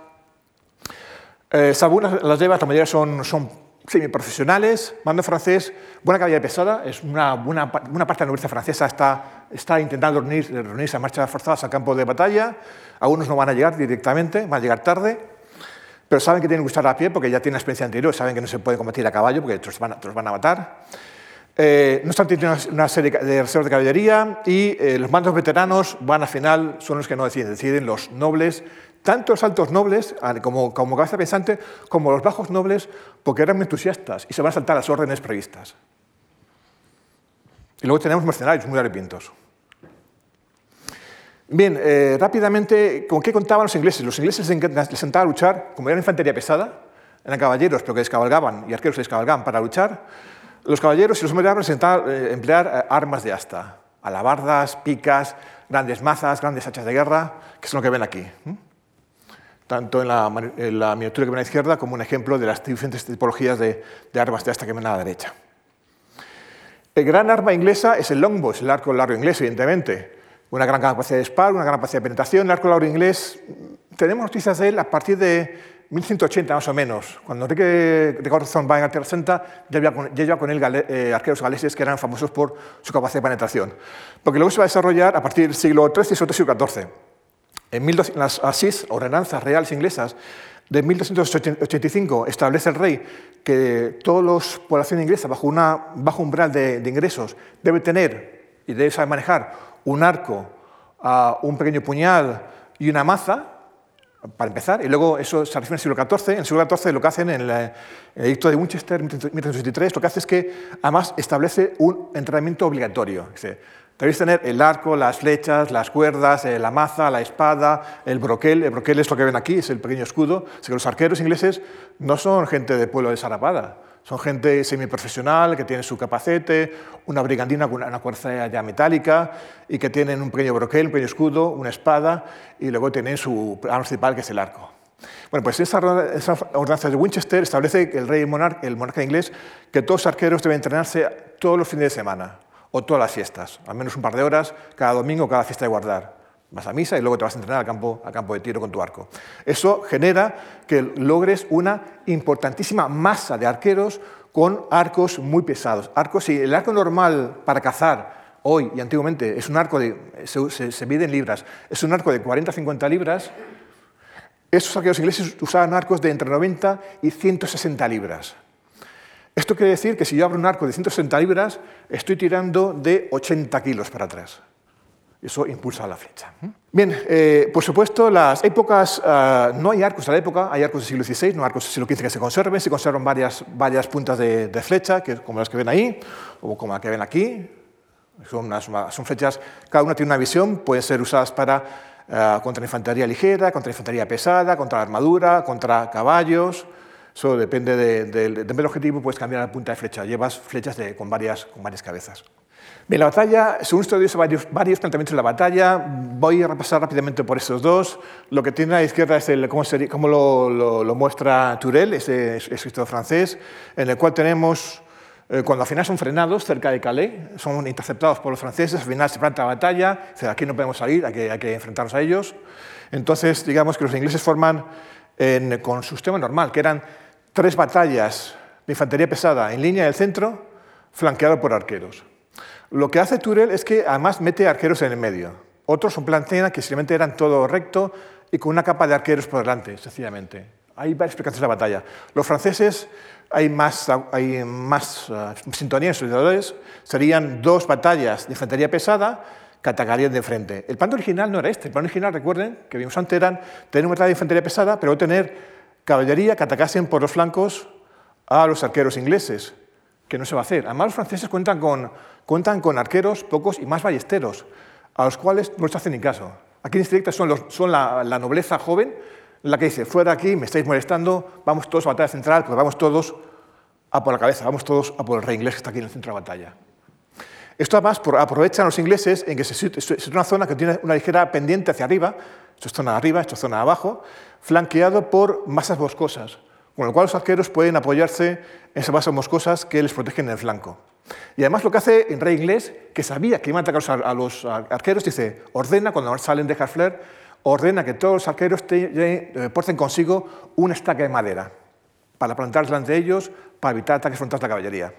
Eh, algunas las llevas, la mayoría son, son semiprofesionales. Mando francés, buena caballería pesada, es una, buena, una parte de la nobleza francesa está, está intentando reunir, reunirse a marchas forzadas al campo de batalla. Algunos no van a llegar directamente, van a llegar tarde pero saben que tienen que usar a pie porque ya tienen experiencia anterior, saben que no se puede combatir a caballo porque otros van, van a matar. Eh, no obstante, tienen una serie de reservas de caballería y eh, los mandos veteranos van al final, son los que no deciden, deciden los nobles, tanto los altos nobles como, como cabeza pensante, como los bajos nobles, porque eran entusiastas y se van a saltar las órdenes previstas. Y luego tenemos mercenarios muy arrepientos. Bien, eh, rápidamente, ¿con qué contaban los ingleses? Los ingleses les sentaba a luchar, como eran infantería pesada, eran caballeros, pero que descabalgaban, y arqueros que descabalgaban para luchar. Los caballeros y los hombres les sentaba eh, emplear eh, armas de asta, alabardas, picas, grandes mazas, grandes hachas de guerra, que es lo que ven aquí. Tanto en la, miniatura que ven a la izquierda como un ejemplo de las diferentes tipologías de, armas de asta que ven a la derecha. El gran arma inglesa es el longbow, el arco largo inglés, evidentemente una gran capacidad de disparo, una gran capacidad de penetración. El arco largo inglés, tenemos noticias de él a partir de 1180 más o menos. Cuando Enrique de Corazón va en Tierra Santa, ya lleva con, él eh, arqueros galeses que eran famosos por su capacidad de penetración. Porque luego se va a desarrollar a partir del siglo XIII y siglo XIV. En, las asís, ordenanzas reales inglesas, de 1285 establece el rey que toda la población inglesa bajo, una, bajo umbral de, de ingresos debe tener y debe saber manejar un arco, un pequeño puñal y una maza, para empezar, y luego eso se refiere al siglo XIV. En el siglo XIV lo que hacen en el, edicto de Winchester, 1383, lo que hace es que además establece un entrenamiento obligatorio. Debéis tener el arco, las flechas, las cuerdas, eh, la maza, la espada, el broquel. El broquel es lo que ven aquí, es el pequeño escudo. que los arqueros ingleses no son gente de pueblo de Sarapada, son gente semiprofesional que tiene su capacete, una brigandina con una cuerda ya metálica y que tienen un pequeño broquel, un pequeño escudo, una espada y luego tienen su arma principal que es el arco. Bueno, pues esa, ordenanza de Winchester establece que el rey monarca, el monarca inglés que todos los arqueros deben entrenarse todos los fines de semana o todas las fiestas, al menos un par de horas cada domingo cada fiesta de guardar. Vas a misa y luego te vas a entrenar al campo, al campo de tiro con tu arco. Eso genera que logres una importantísima masa de arqueros con arcos muy pesados. Arcos, si el arco normal para cazar hoy y antiguamente es un arco de, se, se, mide en libras, es un arco de 40-50 libras, esos arqueros ingleses usaban arcos de entre 90 y 160 libras. Esto quiere decir que si yo abro un arco de 160 libras, estoy tirando de 80 kilos para atrás. Eso impulsa la flecha. Bien, eh, por supuesto, las épocas, ah, no hay arcos de la época, hay arcos del siglo XVI, no arcos del siglo XV que se conserven, se conservan varias, varias puntas de, flecha, que, como las que ven ahí, o como las que ven aquí. Son, son flechas, cada una tiene una visión, pueden ser usadas para, uh, contra infantería ligera, contra infantería pesada, contra armadura, contra caballos. Eso depende, del objetivo, puedes cambiar la punta de flecha. Llevas flechas de, con, varias, con varias cabezas. Bien, la batalla, según estudios varios, varios planteamientos de la batalla, voy a repasar rápidamente por estos dos. Lo que tiene a la izquierda es el, cómo, cómo lo, lo, muestra Turel, ese escritor francés, en el cual tenemos, eh, cuando al final son frenados cerca de Calais, son interceptados por los franceses, al final se planta la batalla, dice, aquí no podemos salir, hay que, hay que enfrentarnos a ellos. Entonces, digamos que los ingleses forman en, con su sistema normal, que eran tres batallas de infantería pesada en línea del centro, flanqueado por arqueros. Lo que hace Turel es que además mete arqueros en el medio. Otros son plantean que simplemente eran todo recto y con una capa de arqueros por delante, sencillamente. hay varias explicaciones de la batalla. Los franceses, hay más, hay más uh, sintonía en sus legisladores, serían dos batallas de infantería pesada que atacarían de frente. El plan original no era este. El plan original, recuerden, que vimos antes, eran tener una batalla de infantería pesada, pero tener caballería que atacasen por los flancos a los arqueros ingleses, que no se va a hacer. Además, los franceses cuentan con, cuentan con arqueros pocos y más ballesteros, a los cuales no les hacen ni caso. Aquí en este son, los, son la, la nobleza joven, la que dice, fuera aquí, me estáis molestando, vamos todos a batalla central, pues vamos todos a por la cabeza, vamos todos a por el rey inglés que está aquí en el centro de la batalla. Esto además aprovechan los ingleses en que es una zona que tiene una ligera pendiente hacia arriba, esto es zona de arriba, esto es zona de abajo, flanqueado por masas boscosas, con lo cual los arqueros pueden apoyarse en esas masas boscosas que les protegen en el flanco. Y además lo que hace el rey inglés, que sabía que iban a atacar a los arqueros, dice, ordena, cuando salen de Harfleur, ordena que todos los arqueros eh, porten consigo una estaca de madera para plantar delante de ellos, para evitar ataques frontales de la caballería.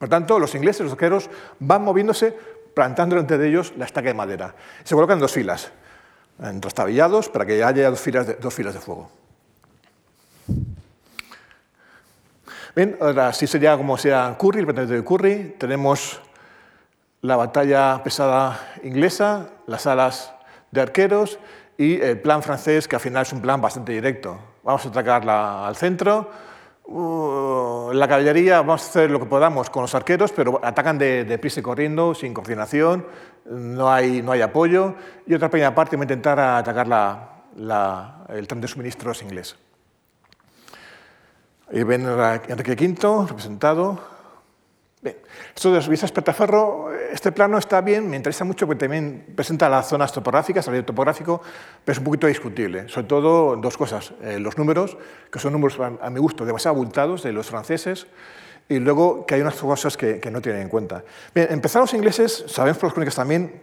Por tanto, los ingleses, los arqueros, van moviéndose plantando delante de ellos la estaca de madera. Se colocan en dos filas, trastabillados, para que haya dos filas de fuego. Bien, ahora sí sería como sea Curry, el planeta de Curry. Tenemos la batalla pesada inglesa, las alas de arqueros y el plan francés, que al final es un plan bastante directo. Vamos a atacar al centro, uh, la caballería, vamos a hacer lo que podamos con los arqueros, pero atacan de, de prisa y corriendo, sin coordinación, no hay, no hay apoyo, y otra pequeña parte va a intentar atacar la, el tren de suministros inglés. Ven a Enrique V representado, Bien, esto de las vistas este plano está bien, me interesa mucho porque también presenta las zonas topográficas, el topográfico, pero es un poquito discutible. Sobre todo dos cosas, eh, los números, que son números a, mi gusto demasiado abultados de los franceses, y luego que hay unas cosas que, no tienen en cuenta. Bien, empezaron los ingleses, sabemos por las crónicas también,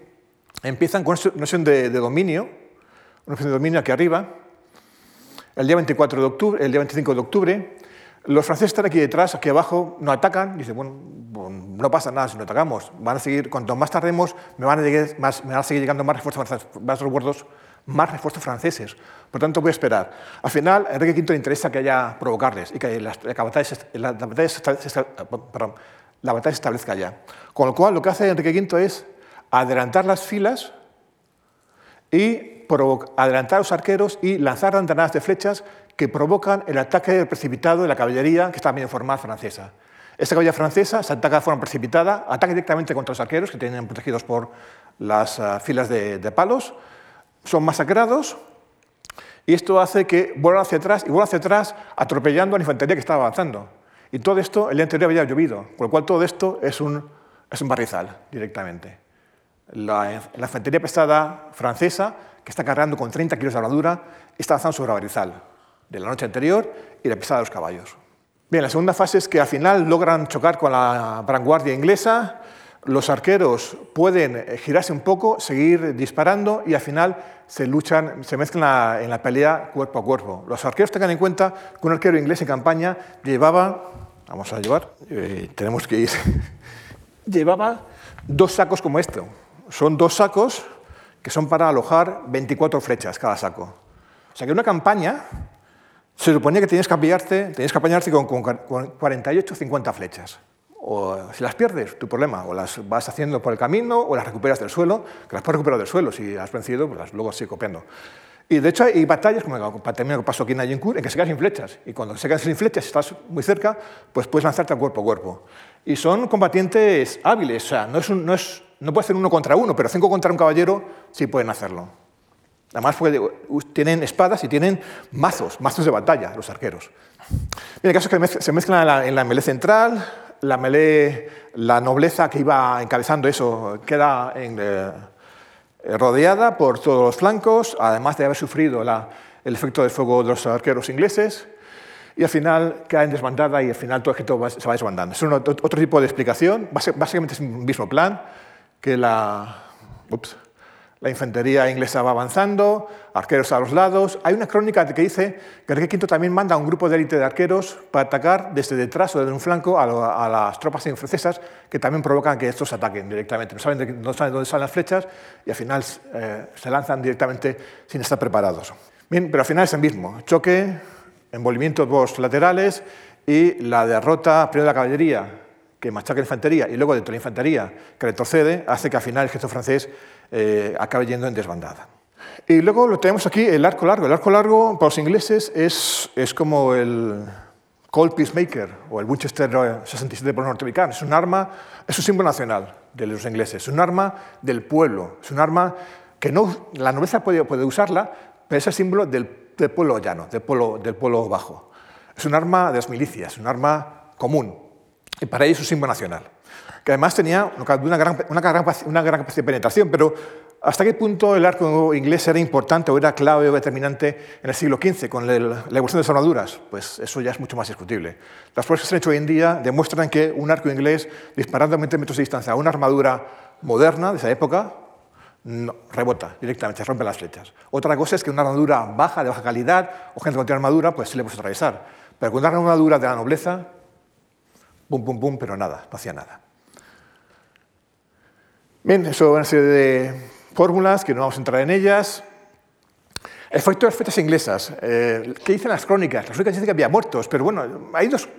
empiezan con una noción de, de dominio, una noción de dominio aquí arriba, el día 24 de octubre, el día 25 de octubre, los franceses están aquí detrás, aquí abajo, no atacan, dicen, bueno, no pasa nada si no atacamos, van a seguir, cuanto más tardemos, me van a, llegar más, me van a seguir llegando más refuerzos, más refuerzos, más refuerzos franceses. Por tanto, voy a esperar. Al final, a Enrique V le interesa que haya provocarles y que la, batalla, la, batalla, se, perdón, la batalla se establezca ya. Con lo cual, lo que hace Enrique V es adelantar las filas y adelantar a los arqueros y lanzar antanadas de flechas que provocan el ataque precipitado de la caballería que está bien formada francesa. Esta caballería francesa se ataca de forma precipitada, ataca directamente contra los arqueros que tienen protegidos por las uh, filas de, palos, son masacrados y esto hace que vuelvan hacia atrás y vuelvan hacia atrás atropellando a la infantería que estaba avanzando. Y todo esto, el día anterior había llovido, con lo cual todo esto es un, barrizal directamente. La, infantería pesada francesa que está cargando con 30 kilos de armadura, está avanzando sobre Barizal, de la noche anterior y la pisada de los caballos. Bien, la segunda fase es que al final logran chocar con la vanguardia inglesa, los arqueros pueden girarse un poco, seguir disparando y al final se luchan, se mezclan en la pelea cuerpo a cuerpo. Los arqueros tengan en cuenta que un arquero inglés en campaña llevaba, vamos a llevar, eh, tenemos que ir, llevaba dos sacos como este. Son dos sacos que son para alojar 24 flechas cada saco. O sea que una campaña se suponía que tenías que apoyarte, tenías que apañarte con, 48 o 50 flechas. O si las pierdes, tu problema, o las vas haciendo por el camino o las recuperas del suelo, que las puedes recuperar del suelo, si has vencido, pues las, luego sigue copiando. Y de hecho hay batallas, como también pasó aquí en Agincourt, en que se quedan sin flechas. Y cuando se quedan sin flechas, estás muy cerca, pues puedes lanzarte a cuerpo a cuerpo. Y son combatientes hábiles, o sea, no, es es, no puede ser uno contra uno, pero cinco contra un caballero sí pueden hacerlo. Además, tienen espadas y tienen mazos, mazos de batalla, los arqueros. Bien, el caso es que se mezclan en la, en melé central, la melé, la nobleza que iba encabezando eso queda eh, rodeada por todos los flancos, además de haber sufrido el efecto de fuego de los arqueros ingleses y al final caen desbandada y al final todo el ejército se va desbandando. Es otro tipo de explicación, básicamente es un mismo plan, que la, la infantería inglesa va avanzando, arqueros a los lados. Hay una crónica que dice que Enrique V también manda a un grupo de élite de arqueros para atacar desde detrás o desde un flanco a, las tropas francesas que también provocan que estos ataquen directamente. No saben, saben dónde salen las flechas y al final eh, se lanzan directamente sin estar preparados. Pero al final es el mismo. Choque, envolvimiento de dos laterales y la derrota primero de la caballería, que machaca la infantería, y luego de la infantería, que retrocede, hace que al final el ejército francés eh, acabe yendo en desbandada. Y luego lo tenemos aquí, el arco largo. El arco largo para los ingleses es, es como el Cold Peacemaker o el Winchester 67 por norteamericano. Es un arma, es un símbolo nacional de los ingleses, es un arma del pueblo, es un arma que no, la nobleza puede, puede usarla, pero es el símbolo del, del pueblo llano, del pueblo, del pueblo bajo. Es un arma de las milicias, un arma común, y para ellos es un símbolo nacional. Que además tenía una gran, una gran, una gran capacidad de penetración, pero ¿Hasta qué punto el arco inglés era importante o era clave o determinante en el siglo XV con la evolución de las armaduras? Pues eso ya es mucho más discutible. Las pruebas que se han hecho hoy en día demuestran que un arco inglés disparando a 20 metros de distancia a una armadura moderna de esa época no, rebota directamente, rompe las flechas. Otra cosa es que una armadura baja, de baja calidad, o gente con tiene armadura, pues sí le puede atravesar. Pero con una armadura de la nobleza, pum, pum, pum, pero nada, no hacía nada. Bien, eso es una serie de fórmulas, que no vamos a entrar en ellas. Efecto de las flechas inglesas. Eh, ¿Qué dicen las crónicas? Las crónicas dicen que había muertos, pero bueno, hay dos,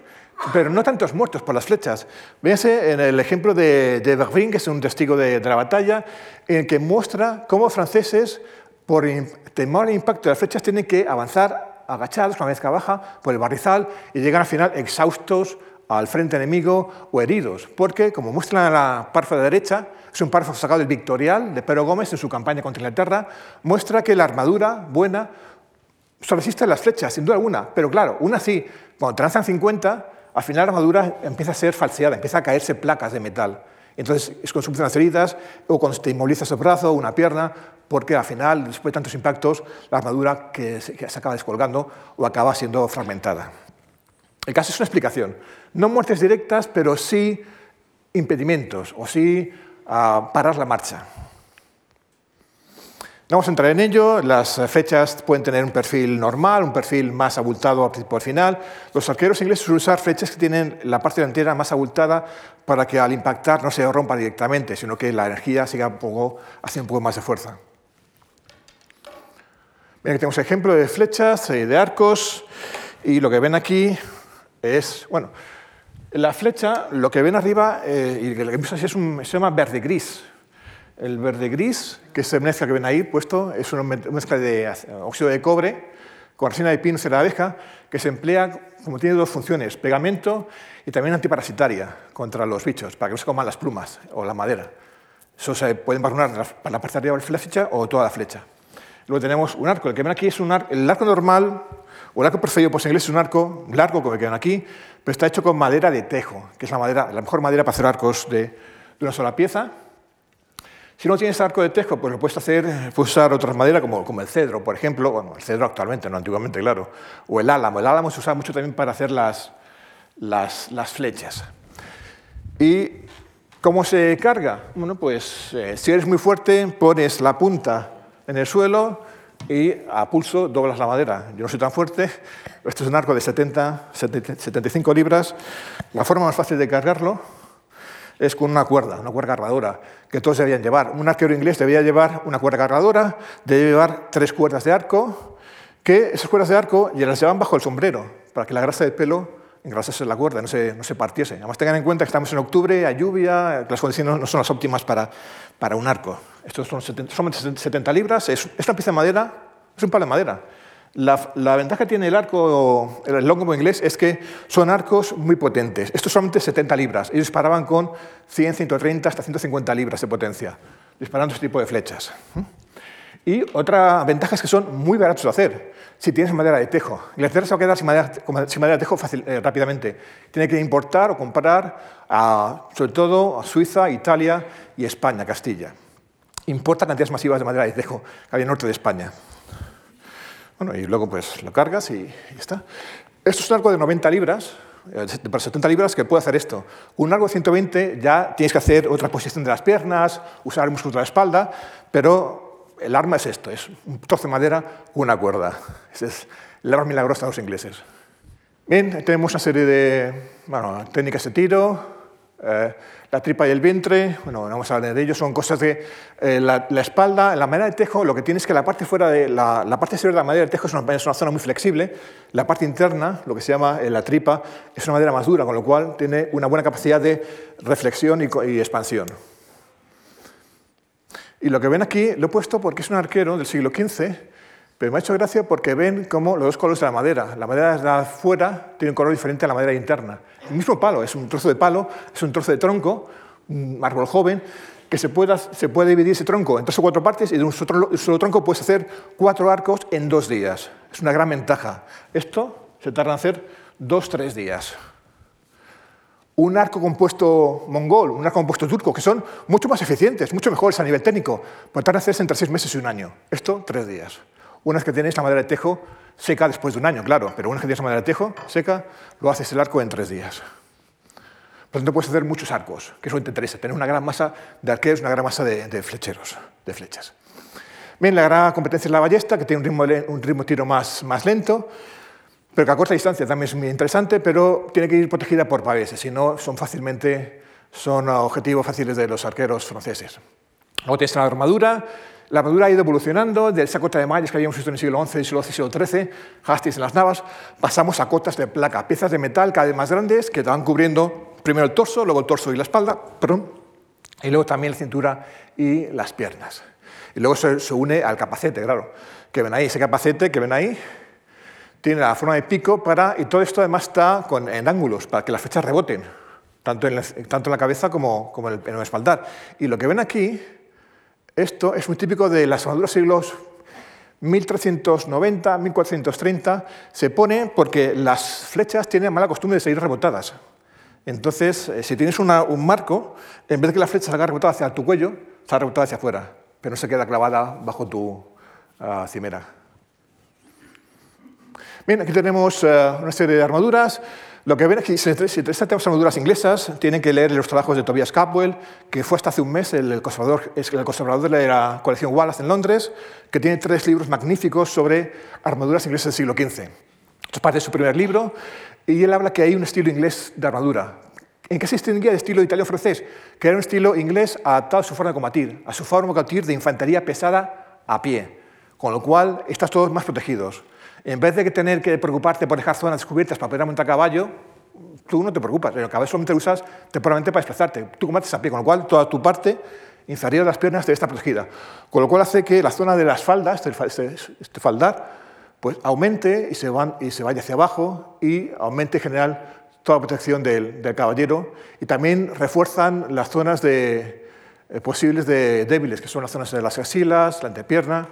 pero no tantos muertos por las flechas. Véanse en el ejemplo de, de Bervin, que es un testigo de, la batalla, en el que muestra cómo franceses, por temor al impacto de las flechas, tienen que avanzar agachados una vez que baja por el barrizal y llegan al final exhaustos al frente enemigo o heridos, porque, como muestra en la parte de derecha, es un párrafo sacado del Victorial de Pedro Gómez en su campaña contra Inglaterra, muestra que la armadura buena resiste a las flechas, sin duda alguna, pero claro, una sí, cuando transan 50, al final la armadura empieza a ser falseada, empieza a caerse placas de metal. Entonces es con las heridas o cuando te inmovilizas el brazo o una pierna, porque al final, después de tantos impactos, la armadura que se acaba descolgando o acaba siendo fragmentada. El caso es una explicación. No muertes directas, pero sí impedimentos o sí a parar la marcha. No vamos a entrar en ello, las flechas pueden tener un perfil normal, un perfil más abultado por final. Los arqueros ingleses suelen usar flechas que tienen la parte delantera más abultada para que al impactar no se rompa directamente, sino que la energía siga un poco, haciendo un poco más de fuerza. Aquí tenemos ejemplo de flechas, de arcos, y lo que ven aquí es, bueno, la flecha, lo que ven arriba, eh, y que es un, se llama verde-gris. El verde-gris, que es mezcla que ven ahí puesto, es una mezcla de óxido de cobre con resina de pino de abeja, que se emplea, como tiene dos funciones, pegamento y también antiparasitaria contra los bichos, para que no se coman las plumas o la madera. Eso se puede embarrunar para la parte de arriba de la flecha o toda la flecha. Luego tenemos un arco. El que ven aquí es un arco, el arco normal, o el arco preferido por inglés es un arco largo, como que ven aquí, pero está hecho con madera de tejo, que es la, madera, la mejor madera para hacer arcos de, una sola pieza. Si no tienes arco de tejo, pues lo puedes hacer, puedes usar otras maderas como, el cedro, por ejemplo, el cedro actualmente, no antiguamente, claro, o el álamo. El álamo se usa mucho también para hacer las flechas. ¿Y cómo se carga? Bueno, pues eh, si eres muy fuerte, pones la punta en el suelo, y a pulso doblas la madera. Yo no soy tan fuerte, esto es un arco de 70, 75 libras. La forma más fácil de cargarlo es con una cuerda, una cuerda cargadora, que todos debían llevar. Un arquero inglés debía llevar una cuerda cargadora, debía llevar tres cuerdas de arco, que esas cuerdas de arco ya las llevaban bajo el sombrero, para que la grasa del pelo engrasase la cuerda, no se, no se partiese. Además, tengan en cuenta que estamos en octubre, hay lluvia, las condiciones no son las óptimas para, para un arco. Estos son 70, 70 libras, es, es, una pieza de madera, es un palo de madera. La, la, ventaja que tiene el arco, el longbow inglés, es que son arcos muy potentes. Estos son solamente 70 libras. Ellos disparaban con 100, 130, hasta 150 libras de potencia, disparando este tipo de flechas. Y otra ventaja es que son muy baratos de hacer si tienes madera de tejo. Inglaterra se va a quedar sin madera, de tejo fácil, eh, rápidamente. Tiene que importar o comprar, sobre todo a Suiza, Italia y España, Castilla. Importa cantidades masivas de madera de tejo que el norte de España. Bueno, y luego pues lo cargas y, está. Esto es un arco de 90 libras, eh, para 70 libras, que puede hacer esto. Un arco de 120 ya tienes que hacer otra posición de las piernas, usar el músculo de la espalda, pero el arma es esto, es un trozo de madera con una cuerda. Ese es el arma milagrosa de los ingleses. Bien, tenemos una serie de técnicas de tiro, Eh, la tripa y el vientre, bueno, no vamos a hablar de ello, son cosas de eh, la, espalda, la madera de tejo, lo que tiene es que la parte fuera de la, parte exterior de la madera de tejo es una, zona muy flexible, la parte interna, lo que se llama la tripa, es una madera más dura, con lo cual tiene una buena capacidad de reflexión y expansión. Y lo que ven aquí lo he puesto porque es un arquero del siglo XV, pero me ha hecho gracia porque ven cómo los dos colores de la madera. La madera de afuera tiene un color diferente a la madera interna. El mismo palo, es un trozo de palo, es un trozo de tronco, un árbol joven, que se puede, se puede dividir ese tronco en tres o cuatro partes y de un solo, tronco puedes hacer cuatro arcos en dos días. Es una gran ventaja. Esto se tarda en hacer dos, tres días un arco compuesto mongol, un arco compuesto turco, que son mucho más eficientes, mucho mejores a nivel técnico, pueden hacerse entre seis meses y un año. Esto, tres días. Una vez que tenéis la madera de tejo seca después de un año, claro, pero una vez que tienes la madera de tejo seca, lo haces el arco en tres días. Por lo tanto, puedes hacer muchos arcos, que eso te interesa, tener una gran masa de arqueros, una gran masa de, flecheros, de flechas. Bien, la gran competencia es la ballesta, que tiene un ritmo, un ritmo de tiro más, más lento, pero que a corta distancia también es muy interesante, pero tiene que ir protegida por paveses, si no son fácilmente son objetivos fáciles de los arqueros franceses. Luego tienes la armadura. La armadura ha ido evolucionando de esa cota de mallas que habíamos visto en el siglo XI, siglo XII, siglo XIII, Hastings en las navas, pasamos a cotas de placa, piezas de metal cada vez más grandes que te van cubriendo primero el torso, luego el torso y la espalda, perdón, y luego también la cintura y las piernas. Y luego se, se une al capacete, claro, que ven ahí, ese capacete que ven ahí, tiene la forma de pico para, y todo esto además está con, en ángulos para que las flechas reboten, tanto en la, tanto en la cabeza como, en, el, espaldar. Y lo que ven aquí, esto es muy típico de las armaduras siglos 1390, 1430, se pone porque las flechas tienen mala costumbre de seguir rebotadas. Entonces, eh, si tienes un marco, en vez de que la flecha salga rebotada hacia tu cuello, sale rebotada hacia afuera, pero no se queda clavada bajo tu uh, cimera. Bien, aquí tenemos eh, una serie de armaduras. Lo que ven aquí, si tenemos armaduras inglesas, tienen que leer los trabajos de Tobias Capwell, que fue hasta hace un mes el conservador, el conservador de la colección Wallace en Londres, que tiene tres libros magníficos sobre armaduras inglesas del siglo XV. Esto es parte de su primer libro, y él habla que hay un estilo inglés de armadura. ¿En qué se distinguía del estilo italiano-francés? Que era un estilo inglés adaptado a su forma de combatir, a su forma de combatir de infantería pesada a pie, con lo cual estás todos más protegidos. En vez de tener que preocuparte por dejar zonas descubiertas para poder montar a caballo, tú no te preocupas. El caballo solamente lo usas temporalmente para desplazarte. Tú combates a pie, con lo cual toda tu parte inferior de las piernas debe estar protegida. Con lo cual hace que la zona de las faldas, este, este, este faldar, pues aumente y se, van, y se vaya hacia abajo y aumente en general toda la protección del, caballero y también refuerzan las zonas de, eh, posibles de débiles, que son las zonas de las axilas, la antepierna,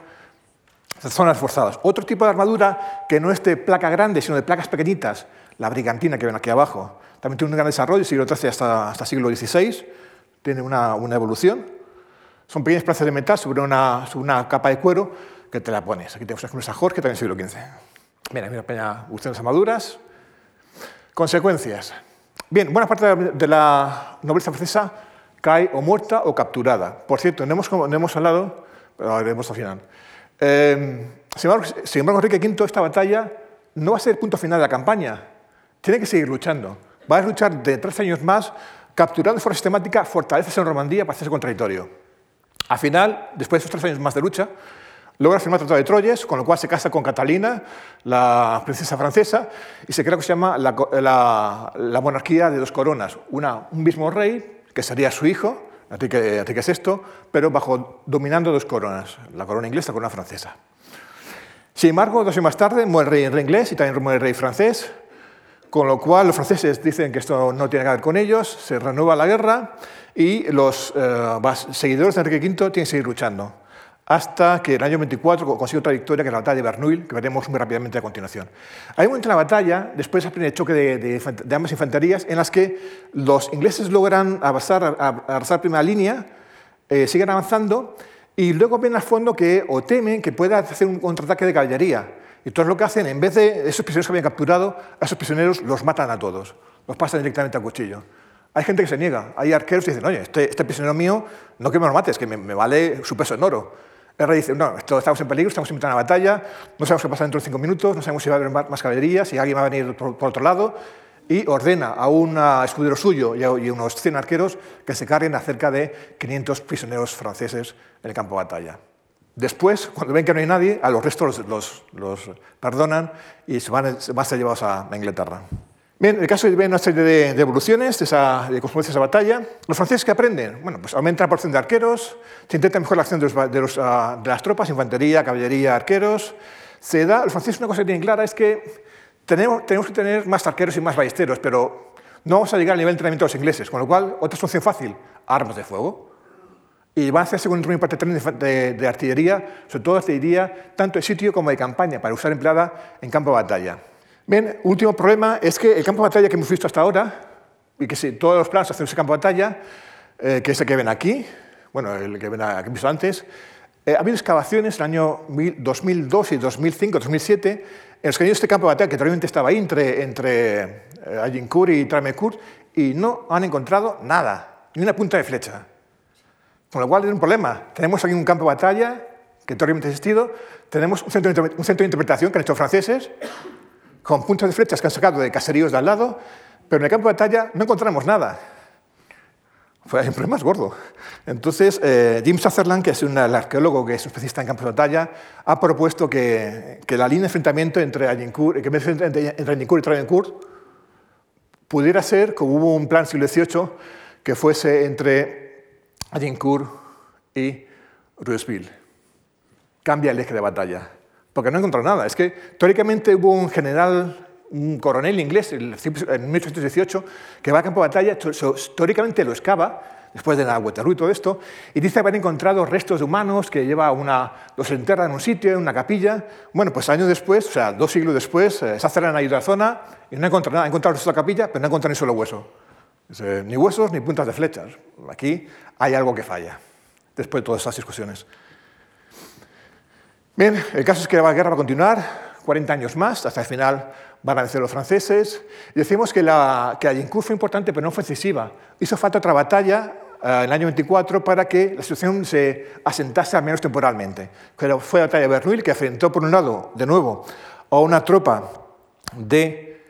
zonas forzadas. Otro tipo de armadura que no es de placa grande, sino de placas pequeñitas, la brigantina que ven aquí abajo, también tiene un gran desarrollo, siglo XIII hasta, hasta siglo XVI, tiene una, evolución. Son pequeñas plazas de metal sobre una, capa de cuero que te la pones. Aquí tenemos una Jorge, que también es siglo XV. Mira, mira, peña, de las armaduras. Consecuencias. Bien, buena parte de la nobleza francesa cae o muerta o capturada. Por cierto, no hemos, no hemos hablado, pero lo haremos al final. Em, sin, embargo, Enrique V, esta batalla no va a ser el punto final de la campaña. Tiene que seguir luchando. Va a luchar de tres años más, capturando de forma sistemática fortalezas en Romandía para hacerse contradictorio. Al final, después de esos tres años más de lucha, logra firmar el Tratado de Troyes, con lo cual se casa con Catalina, la princesa francesa, y se crea lo que se llama la, monarquía de dos coronas. Un mismo rey, que sería su hijo, Enrique, Enrique VI, pero bajo, dominando dos coronas, la corona inglesa y la corona francesa. Sin embargo, dos años más tarde muere el rey, inglés y también muere el rey francés, con lo cual los franceses dicen que esto no tiene que ver con ellos, se renueva la guerra y los eh, seguidores de Enrique V tienen que seguir luchando hasta que en el año 24 consigue otra victoria, que es la batalla de Bernuil, que veremos muy rápidamente a continuación. Hay un momento en la batalla, después del primer choque de, ambas infanterías, en las que los ingleses logran avanzar, a primera línea, eh, siguen avanzando, y luego ven al fondo que o temen que pueda hacer un contraataque de caballería. Y entonces lo que hacen, en vez de esos prisioneros que habían capturado, a esos prisioneros los matan a todos, los pasan directamente al cuchillo. Hay gente que se niega, hay arqueros que dicen, oye, este, este prisionero mío, no que me lo mates, que me vale su peso en oro. El rey dice, no, estamos en peligro, estamos invitando a una batalla, no sabemos qué pasa dentro de cinco minutos, no sabemos si va a haber más caballería, si alguien va a venir por, otro lado. y ordena a un escudero suyo y a unos 100 arqueros que se carguen a cerca de 500 prisioneros franceses en el campo de batalla. Después, cuando ven que no hay nadie, a los restos los, perdonan y se van, a ser llevados a Inglaterra. Bien, en el caso de una serie de, evoluciones de, esa, de consecuencias de batalla. Los franceses que aprenden, bueno, pues aumenta la porción de arqueros, se intenta mejorar la acción de, ah, de, las tropas, infantería, caballería, arqueros. Se da, los franceses una cosa que tienen clara es que tenemos, tenemos que tener más arqueros y más ballesteros, pero no vamos a llegar al nivel de entrenamiento de los ingleses, con lo cual, otra solución fácil, armas de fuego y van a hacerse con un parte de, de, artillería, sobre todo artillería tanto de sitio como de campaña, para usar empleada en campo de batalla. Bien, último problema es que el campo de batalla que hemos visto hasta ahora, y que si todos los planos hacen ese campo de batalla, eh, que es el que ven aquí, bueno, el que ven aquí, visto antes, eh, ha habido excavaciones en el año 2002 y 2005, 2007, en los que hay este campo de batalla que realmente estaba ahí entre, entre eh, Agincourt y Tramecourt, y no han encontrado nada, ni una punta de flecha. Con lo cual es un problema. Tenemos aquí un campo de batalla que teóricamente ha existido, tenemos un centro, un centro de interpretación que han hecho franceses, con puntos de flechas que han sacado de caseríos de al lado, pero en el campo de batalla no encontramos nada. Fue un problema más gordo. Entonces, eh, Jim Sutherland, que es un arqueólogo que es especialista en campos de batalla, ha propuesto que, la línea de enfrentamiento entre Agincourt, entre, entre y Travancourt pudiera ser, como hubo un plan siglo XVIII, que fuese entre Agincourt y Ruesville. Cambia el eje de batalla, porque no encontró nada. Es que teóricamente hubo un general, un coronel inglés en 1818 que va a campo de batalla, teóricamente lo excava, después de la Waterloo y todo esto, y dice haber encontrado restos de humanos que lleva una, los enterra en un sitio, en una capilla. Bueno, pues años después, o sea, dos siglos después, eh, se hace la la zona y no encuentra nada. Ha encontrado de la capilla, pero no encuentra ni solo hueso. Ni huesos ni puntas de flechas. Aquí hay algo que falla, después de todas estas discusiones. Bien, el caso es que la guerra va a continuar 40 años más, hasta el final van a vencer los franceses. Y decimos que, la, que Agincourt fue importante, pero no fue decisiva. Hizo falta otra batalla eh, en el año 24 para que la situación se asentase al menos temporalmente. Pero fue la batalla de Bernuil, que enfrentó por un lado, de nuevo, a una tropa de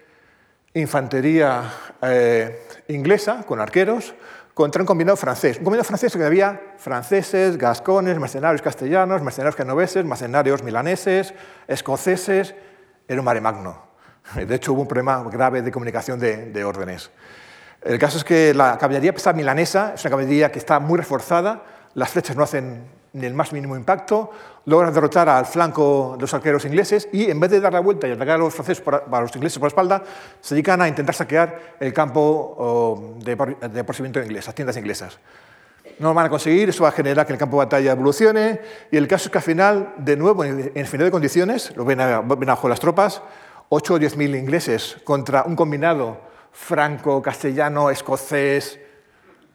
infantería eh, inglesa con arqueros contra un combinado francés. Un combinado francés que había franceses, gascones, mercenarios castellanos, mercenarios genoveses, mercenarios milaneses, escoceses. Era un mare magno. De hecho, hubo un problema grave de comunicación de, de órdenes. El caso es que la caballería pesada milanesa es una caballería que está muy reforzada, las flechas no hacen ni el más mínimo impacto, logran derrotar al flanco de los arqueros ingleses y en vez de dar la vuelta y atacar a los franceses a los ingleses por la espalda, se dedican a intentar saquear el campo de, de procedimiento inglés, las tiendas inglesas. No lo van a conseguir, eso va a generar que el campo de batalla evolucione y el caso es que al final, de nuevo, en final de condiciones, lo ven, abajo las tropas, 8 o 10 mil ingleses contra un combinado franco, castellano, escocés,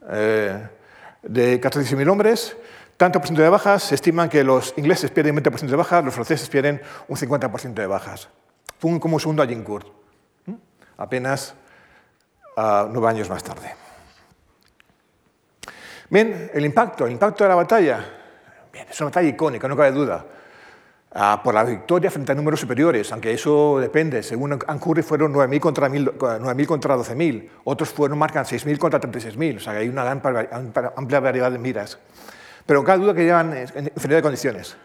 eh, de 14.000 hombres, tanto por ciento de bajas, se estiman que los ingleses pierden 20% de bajas, los franceses pierden un 50% de bajas. Fue como un segundo Agincourt, apenas uh, nueve años más tarde. Bien, el impacto, el impacto de la batalla. Bien, es una batalla icónica, no cabe duda. Uh, por la victoria frente a números superiores, aunque eso depende. Según Ancurri fueron 9.000 contra, 9 contra 12.000, otros fueron, marcan 6.000 contra 36.000, o sea que hay una amplia variedad de miras pero cada duda que llevan en infinidad de condiciones.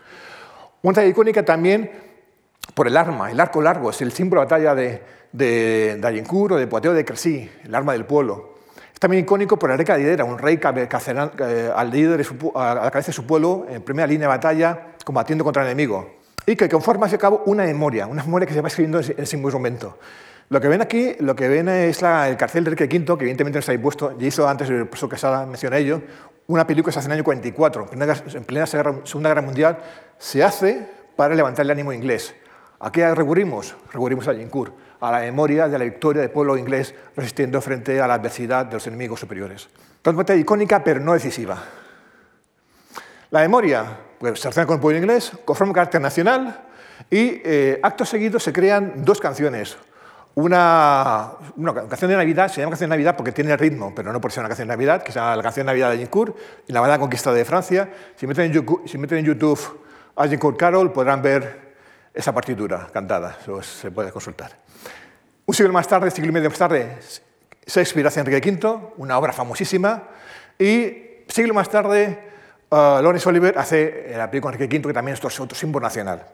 Una batalla icónica también por el arma, el arco largo, es el símbolo de batalla de, de, de o de Poateo de Crecy, el arma del pueblo. Es también icónico por el rey Cadidera, un rey que eh, al líder a la cabeza de su pueblo en primera línea de batalla combatiendo contra el enemigo. Y que conforma a cabo una memoria, una memoria que se va escribiendo en ese mismo momento. Lo que ven aquí, lo que ven es el carcel de Enrique V, que evidentemente no está ahí y hizo antes el profesor Quesada menciona ello, una película que se hace en el año 44, en plena Segunda Guerra Mundial, se hace para levantar el ánimo inglés. ¿A qué recurrimos? Recurrimos a Agincourt, a la memoria de la victoria del pueblo inglés resistiendo frente a la adversidad de los enemigos superiores. Batalla icónica, pero no decisiva. La memoria pues, se relaciona con el pueblo inglés, conforma carácter nacional y eh, acto seguido se crean dos canciones una, canción de Navidad, se llama canción de Navidad porque tiene ritmo, pero no por ser una canción de Navidad, que se llama la canción de Navidad de Agincourt y la banda conquista de Francia. Si meten en YouTube, si meten en YouTube Agincourt Carol podrán ver esa partitura cantada, eso se puede consultar. Un siglo más tarde, siglo y medio más tarde, Shakespeare hace Enrique V, una obra famosísima, y siglo más tarde, uh, Lawrence Oliver hace la película Enrique V, que también es otro símbolo nacional.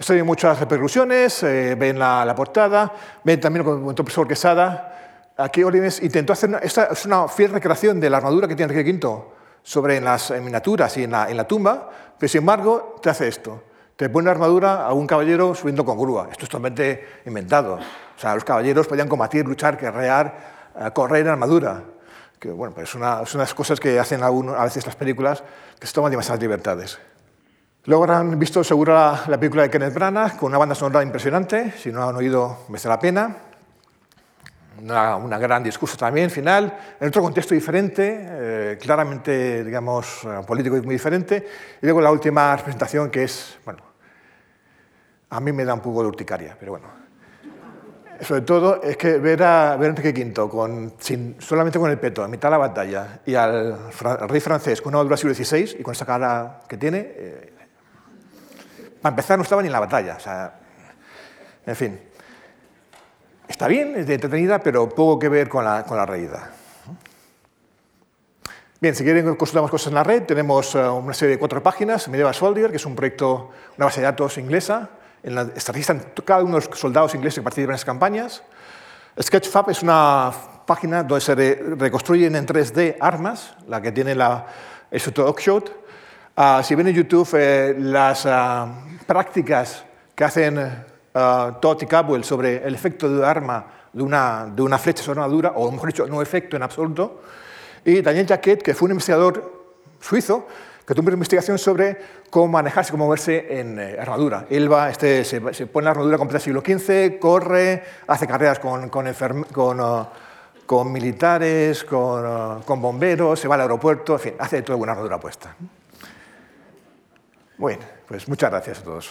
Esto tiene muchas repercusiones, eh, ven la, la, portada, ven también lo que comentó el profesor Quesada. Aquí Oliver intentó hacer, una, esta es una fiel recreación de la armadura que tiene Enrique V sobre en las miniaturas y en la, en la tumba, pero sin embargo te hace esto te pone una armadura a un caballero subiendo con grúa. Esto es totalmente inventado. O sea, los caballeros podían combatir, luchar, guerrear, eh, correr en armadura. Que, bueno, pues es una, unas cosas que hacen a, uno, a veces las películas que se toman demasiadas libertades. Luego habrán visto seguro la, la, película de Kenneth Branagh con una banda sonora impresionante. Si no han oído, merece la pena. Una, una, gran discurso también final, en otro contexto diferente, eh, claramente, digamos, eh, político y muy diferente. Y luego la última presentación que es, bueno, a mí me da un poco de urticaria, pero bueno. Sobre todo es que ver a, ver a Enrique V con, sin, solamente con el peto, a mitad de la batalla, y al, al rey francés con una armadura siglo XVI y con esa cara que tiene, eh, para empezar no estaba ni en la batalla. O sea, en fin, está bien, es de entretenida, pero poco que ver con la, con la realidad. Bien, si quieren consultar más cosas en la red, tenemos uh, una serie de cuatro páginas, Medieval Soldier, que es un proyecto, una base de datos inglesa, en la están cada uno de los soldados ingleses que participan en las campañas. Sketchfab es una página donde se reconstruyen en 3D armas, la que tiene la, el Oakshot. Uh, si ven en YouTube eh, las uh, prácticas que hacen uh, Todd y Cabwell sobre el efecto de arma de una, de una flecha sobre una dura, o mejor dicho, no efecto en absoluto, y Daniel Jacquet, que fue un investigador suizo, que tuvo una investigación sobre cómo manejarse, cómo moverse en eh, armadura. Él va, este, se, se, pone la armadura completa del siglo XV, corre, hace carreras con, con, con, uh, con militares, con, uh, con, bomberos, se va al aeropuerto, en fin, hace toda una armadura puesta. Bueno, pues muchas gracias a todos.